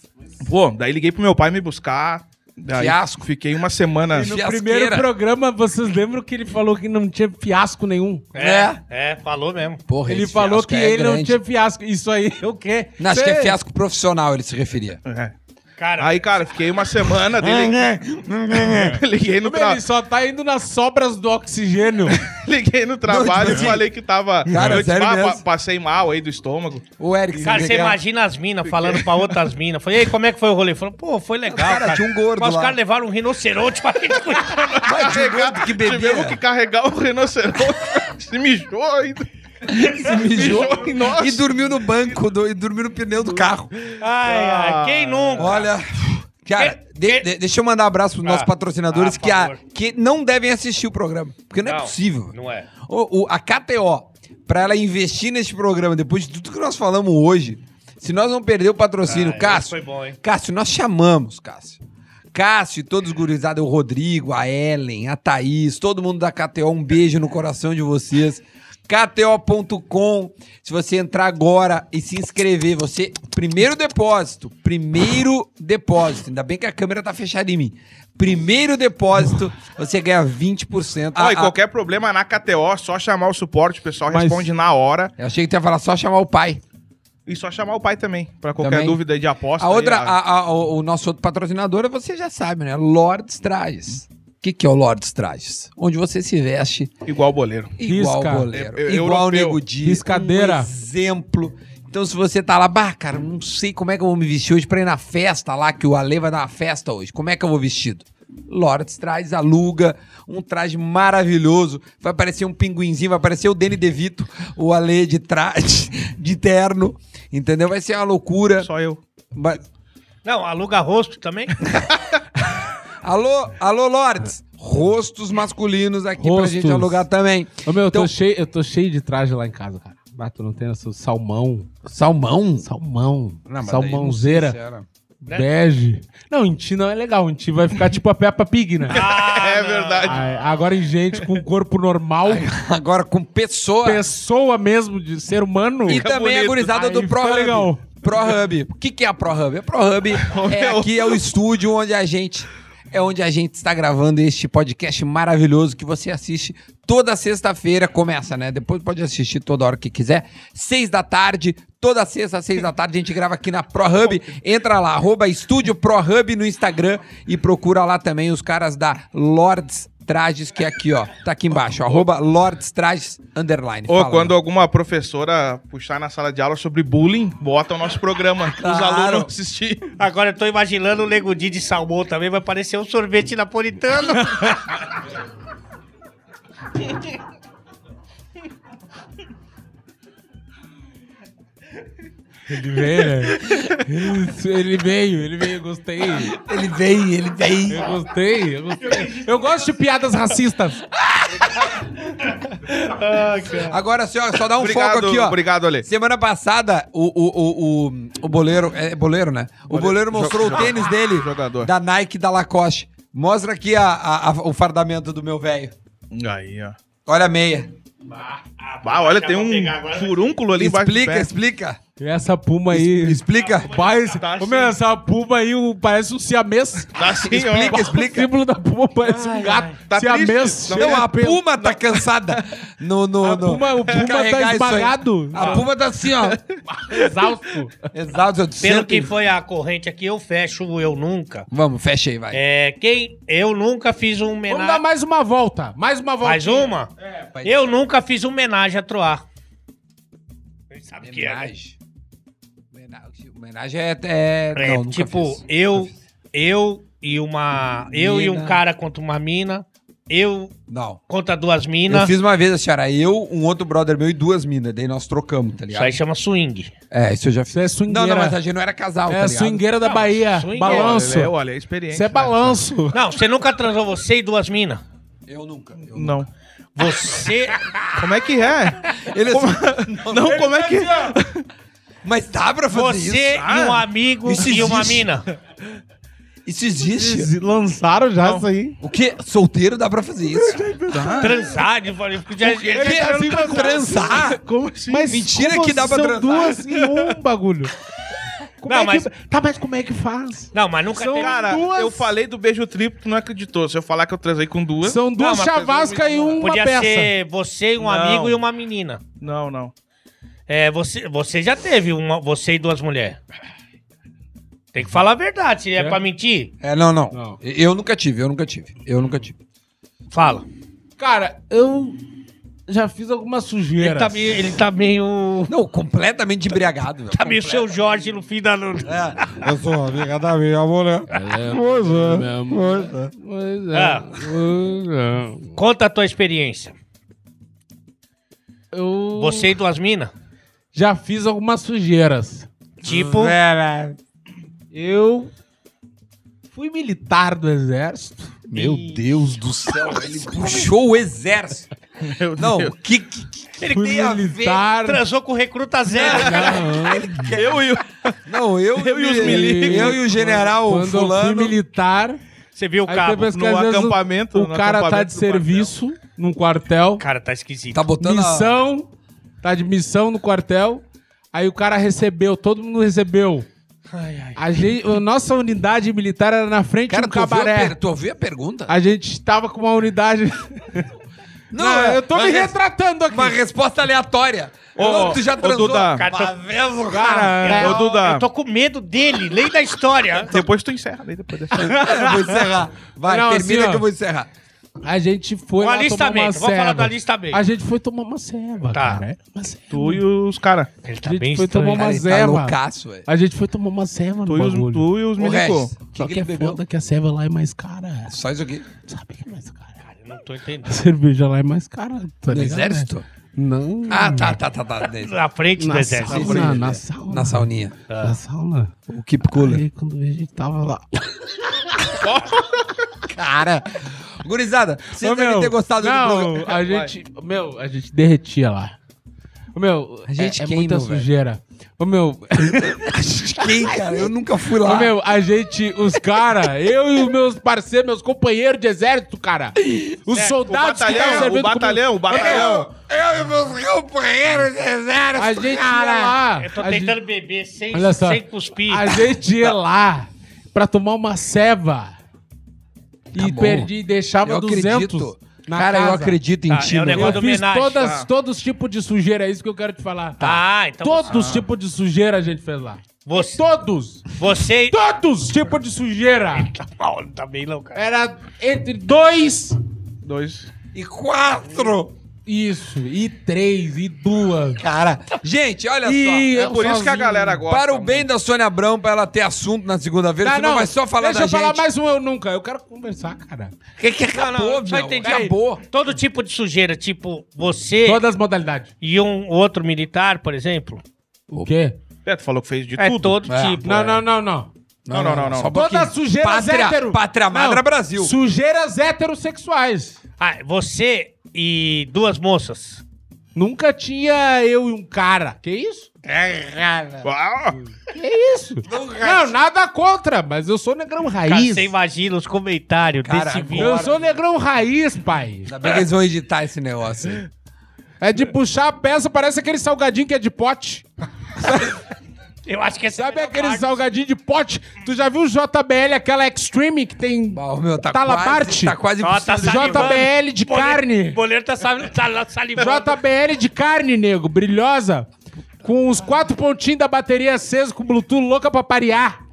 Pô, daí liguei pro meu pai me buscar. Daí Fiasco. Fiquei uma semana. E no Fiasqueira. primeiro programa, vocês lembram que ele falou que não tinha fiasco nenhum? É, é, falou mesmo. Porra, ele falou que é ele não grande. tinha fiasco. Isso aí é o quê? Não, acho que é Cê- fiasco profissional, ele se referia. É. Cara, Aí, cara, fiquei uma semana dele. liguei no trabalho. Ele só tá indo nas sobras do oxigênio. Liguei no trabalho tipo e falei que tava. Cara, eu disse, sério "Ah, mesmo?" pa- passei mal aí do estômago. O Eric, cara, você imagina as minas falando pra outras minas. Falei, e aí, como é que foi o rolê? Falou, pô, foi legal, Cara, cara. tinha um gordo Mas os lá. caras levaram um rinoceronte pra gente cuidar. Vai, tinha um gordo que Tivemos bebia. que carregar o rinoceronte. Se mijou ainda. Se mijou e dormiu no banco, do- e dormiu no pneu do carro. Ai, ai, quem nunca? Olha. Cara, Que- de- que- de- deixa eu mandar um abraço pros nossos Ah, patrocinadores ah, que, a- que não devem assistir o programa. Porque não, é Não, possível. Não é. O, o- a KTO, pra ela investir neste programa, depois de tudo que nós falamos hoje, se nós não perder o patrocínio, Ah, Cássio, foi bom, hein? Cássio, nós chamamos, Cássio. Cássio e todos os gurizados, o Rodrigo, a Ellen, a Thaís, todo mundo da KTO, um beijo no coração de vocês. KTO.com, se você entrar agora e se inscrever, você. Primeiro depósito, primeiro depósito. Ainda bem que a câmera tá fechada em mim. Primeiro depósito, você ganha 20%. Ah, e qualquer problema na KTO, só chamar o suporte, o pessoal Mas- responde na hora. Eu achei que tu ia falar só chamar o pai. E só chamar o pai também, pra qualquer Também. dúvida de aposta. A outra, a- o nosso outro patrocinador, você já sabe, né? Lords Trajes. O que, que é o Lords Trajes? Onde você se veste Igual boleiro. igual Risca. o boleiro. É- é igual o europeu. Nego. Riscadeira. Um exemplo. Então, se você tá lá, bah, cara, não sei como é que eu vou me vestir hoje pra ir na festa lá, que o Ale vai dar uma festa hoje. Como é que eu vou vestido? Lords traz, aluga um traje maravilhoso. Vai parecer um pinguinzinho, vai parecer o Danny DeVito, o Ale de traje, de terno. Entendeu? Vai ser uma loucura. Só eu. Vai- Não, aluga rosto também. Alô, alô, Lords. Rostos masculinos aqui pra Rostos. gente alugar também. Ô, meu, eu, Então- tô cheio, eu tô cheio de traje lá em casa, cara. Ah, tu não tem esse salmão. Salmão? Salmão. Não, mas Salmãozeira. Bege. Não, em ti não é legal. Em ti vai ficar tipo a Peppa Pig, né? Ah, é não. verdade. Ah, Agora em gente com corpo normal, Agora com pessoa. pessoa mesmo de ser humano. E também a gurizada Aí do ProHub. legal. ProHub. O que, que é a ProHub? A ProHub é aqui é o estúdio onde a gente é onde a gente está gravando este podcast maravilhoso que você assiste toda sexta-feira. Começa, né? Depois pode assistir toda hora que quiser. Seis da tarde, toda sexta, seis da tarde, a gente grava aqui na ProHub. Entra lá, arroba Estúdio ProHub no Instagram e procura lá também os caras da Lords Trajes, que é aqui, ó. Tá aqui embaixo, arroba Lords Trajes, underline. Ou Fala, quando alguma professora puxar na sala de aula sobre bullying, bota o nosso programa. Os Claro. alunos assistir. Agora eu tô imaginando o Nego Di de salmão também. Vai parecer um sorvete napolitano. Ele veio, né? Ele veio, ele veio, gostei. Ele vem, ele vem. Eu gostei, eu gostei. Eu gosto de piadas racistas. Agora, senhor, só dá um Obrigado, foco aqui, ó. obrigado, Ale. Semana passada, o, o, o, o, o boleiro. É boleiro, né? O boleiro mostrou o tênis dele Jogador. da Nike da Lacoste. Mostra aqui a, a- a- o fardamento do meu velho. Aí, ó. Olha a meia. Ah, olha, tem um furúnculo ali embaixo do Explica, explica. E essa puma aí. Explica. Pai, Tá ô, meu, essa puma aí o- parece um siamês. Tá assim, Explica, ó. explica. O símbolo da puma parece um gato. Tá siamês. Não, a. Puma tá cansada. No, no, A no- Puma- o Puma tá esmagado. A Puma tá assim, ó. Exausto. Exato. eu Pelo que foi a corrente aqui, eu fecho o eu nunca. Vamos, fecha aí, vai. É, quem. Eu nunca fiz um Vamos dar homenagem. mais uma volta. Mais uma volta. Mais uma? vai. Eu nunca fiz um homenagem a Troar. Sabe o que é? né? Homenagem. É. é... É, não, nunca tipo, fiz. eu, eu e uma. Eu e um Mina. cara contra uma mina. Eu Não. contra duas Eu minas. fiz uma vez a senhora, eu, um outro brother meu e duas minas. Daí nós trocamos, tá Isso ligado? aí chama swing. É, isso eu já Isso fiz. é Não, swingueira. não, mas a gente não era casal, É tá swingueira da Não, Bahia. swingueira. Balanço. Olha, olha, é experiente. Isso é balanço. Não, você nunca transou você e duas minas. Eu nunca. eu Não. Você. Como é que é? Ele Como- assim, Não, como é que Mas dá pra fazer Você isso? e um amigo Isso e uma existe. mina. Isso existe? Eles lançaram já Não. isso aí. O quê? Solteiro dá pra fazer isso? Transar, eu falei, porque já? Assim, transar? Como assim? Mas Mentira como que dá pra são transar. duas em um bagulho. Como Não, é mas- que... Tá, mas como é que faz? Não, mas nunca São- teve. Cara, duas- eu falei do beijo triplo, tu não acreditou. Se eu falar que eu transei com duas. São duas mas chavascas e uma Podia peça. ser você, um Não. amigo e uma menina. Não, não. É, você, você já teve uma, você e duas mulheres. Tem que falar a verdade, se é, É? pra mentir, É, não, não, Não. Eu nunca tive, eu nunca tive. Eu nunca tive. fala. Cara, eu já fiz algumas Ele sujeiras. tá meio. Ele tá meio, Não, completamente embriagado. meu. tá meio seu Jorge no fim da noite. É. Eu sou amiga da minha mulher. Pois é. Pois é. Pois é. Ah. Pois é. Conta a tua experiência. Eu Você e duas minas? Já fiz algumas sujeiras. Tipo. Eu fui militar do exército. Meu Deus do céu, ele puxou o exército. Meu Não, Deus. que, que, que ele Fui tem a ver? militar. Transou com recruta zero. Não. Eu e o. Não, eu, Eu e os milicos. eu e o general Quando eu fui fulano. militar, Você viu o cabo? no às vezes o- acampamento, o no cara tá acampamento de do serviço num quartel, Cara, tá esquisito. Tá botando a... tá de missão no quartel, aí o cara recebeu, todo mundo recebeu. Ai, ai. A, gente, a nossa unidade militar era na frente Cara, de tu ouviu, a cabaré. per... tu ouviu a pergunta? A gente tava com uma unidade. Não, é eu tô me retratando aqui. Uma resposta aleatória. Ô, Não, tu já ô, transou? Duda. Cara, tô- vez o Cara, eu, Ô, Duda. eu tô com medo dele, lei da história. Depois tu encerra. Daí depois dessa. Eu vou encerrar. Vai, Não, termina assim, que eu vou encerrar. A gente foi O lá tomar uma alistamento, vamos falar do alistamento. A gente foi tomar uma ceva, Tá. cara. Uma ceva. Tu e os caras. Ele A tá gente bem foi estranho. tomar uma Cara, ele tá loucaço, velho. A gente foi tomar uma ceva no Tu e os, bagulho. tu e os Ô, milico. Regis, Só que, que, que é bebeu? foda que a ceva lá é mais cara. Só isso aqui. Sabe que é mais cara? Cara, eu não tô entendendo. A cerveja lá é mais cara. Tá No ligado, exército? né? Não. Ah, tá, tá, tá, tá. Na frente do Na exército. sauna, na sauna. Na sauninha. Na sauna. O Keep Cooler. Aí quando a gente tava lá. Cara. Gurizada, vocês Ô, devem meu, ter gostado não, do programa. a gente, meu, a gente derretia lá. Ô, meu, A gente é, é quem, muita sujeira. Ô, meu, Quem, cara? Eu nunca fui lá. ô, meu, a gente, os cara, eu e os meus parceiros, meus companheiros de exército, cara, os O soldados que estavam batalhão, o servindo batalhão, o batalhão. Eu e meus companheiros de exército, a gente ia cara. lá. Eu tô a gente- tentando beber sem, sem cuspir. A gente ia lá pra tomar uma ceva. E Tá bom. perdi, deixava Eu 200 acredito. na Cara, eu casa. acredito em Tá, ti, é negócio Eu do fiz homenagem, todas, tá. todos os tipos de sujeira, é isso que eu quero te falar. Ah, então Todos os tipos de sujeira a gente fez lá. você, Todos! você... Todos os tipos de sujeira! Tá mal, tá bem louco, cara. Era entre dois, Dois. E quatro. Isso, e três, e duas. Cara, gente, olha E só. É por isso que a sozinho. galera gosta. Para o bem da Sônia Abrão, pra ela ter assunto na segunda-feira, Não, senão não, vai só falar deixa da eu falar gente. mais um eu nunca. Eu quero conversar, cara. Que que Não, acabou, não, meu? entendi. Acabou. Todo tipo de sujeira, tipo você Todas as modalidades. e um outro militar, por exemplo. O quê? É, tu falou que fez de É tudo. todo É. tipo. Não, é. não, não, não. Não, não, não, não. Só pouquinho. Todas sujeiras Pátria, hétero. Pátria Madra Não, Brasil. Sujeiras heterossexuais. Ah, você e duas moças. Nunca tinha eu e um cara. Que isso? Ah, Que isso? Não, nada contra, mas eu sou negrão Cara, raiz. você imagina os comentários Cara, desse vídeo. Eu sou negrão raiz, pai. Ainda bem que eles vão editar esse negócio aí. É de puxar a peça, parece aquele salgadinho que é de pote. Eu acho que essa Sabe é aquele parte. salgadinho de pote? Tu já viu o JBL, aquela Extreme que tem Bah, meu, tá quase, tá quase Ó, tá. JBL de Boleiro- carne. Boleiro tá, sal- tá salivando. JBL de carne, nego, brilhosa. Com os quatro pontinhos da bateria acesa, com Bluetooth louca pra parear.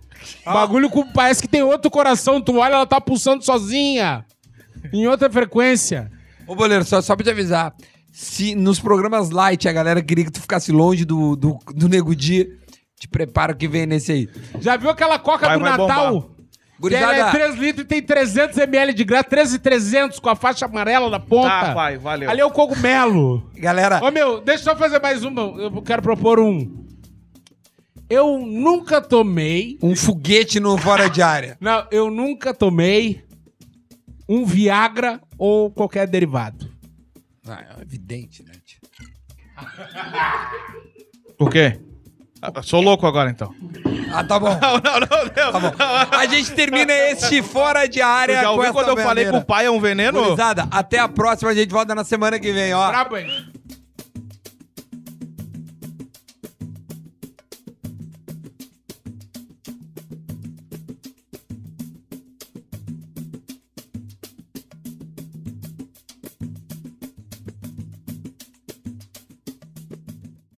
Bagulho com, parece que tem outro coração. Tu olha, ela tá pulsando sozinha. Em outra frequência. Ô, Boleiro, só, só pra te avisar. Se nos programas light a galera queria que tu ficasse longe do, do, do Nego Dia, te prepara o que vem nesse aí. Já viu aquela coca Vai- do vai Natal? bombar. Que ela é Gurizada, 3 litros e tem 300 ml de graça, 13,300 com a faixa amarela na ponta. Tá, vai, valeu. Ali é o cogumelo. galera, Ô, meu, deixa eu só fazer mais uma. Eu quero propor um. Eu nunca tomei. um foguete no fora de área. Não, eu nunca tomei um Viagra ou qualquer derivado. Ah, é evidente, né? Por quê? Sou louco agora, então. Ah, tá bom. Não, não, não. não. Tá bom. A gente termina este Fora de Área Já com ouviu essa quando eu falei que bandeira. o pai é um veneno? Gurizada, até a próxima. A gente volta na semana que vem, ó. Brabo, hein?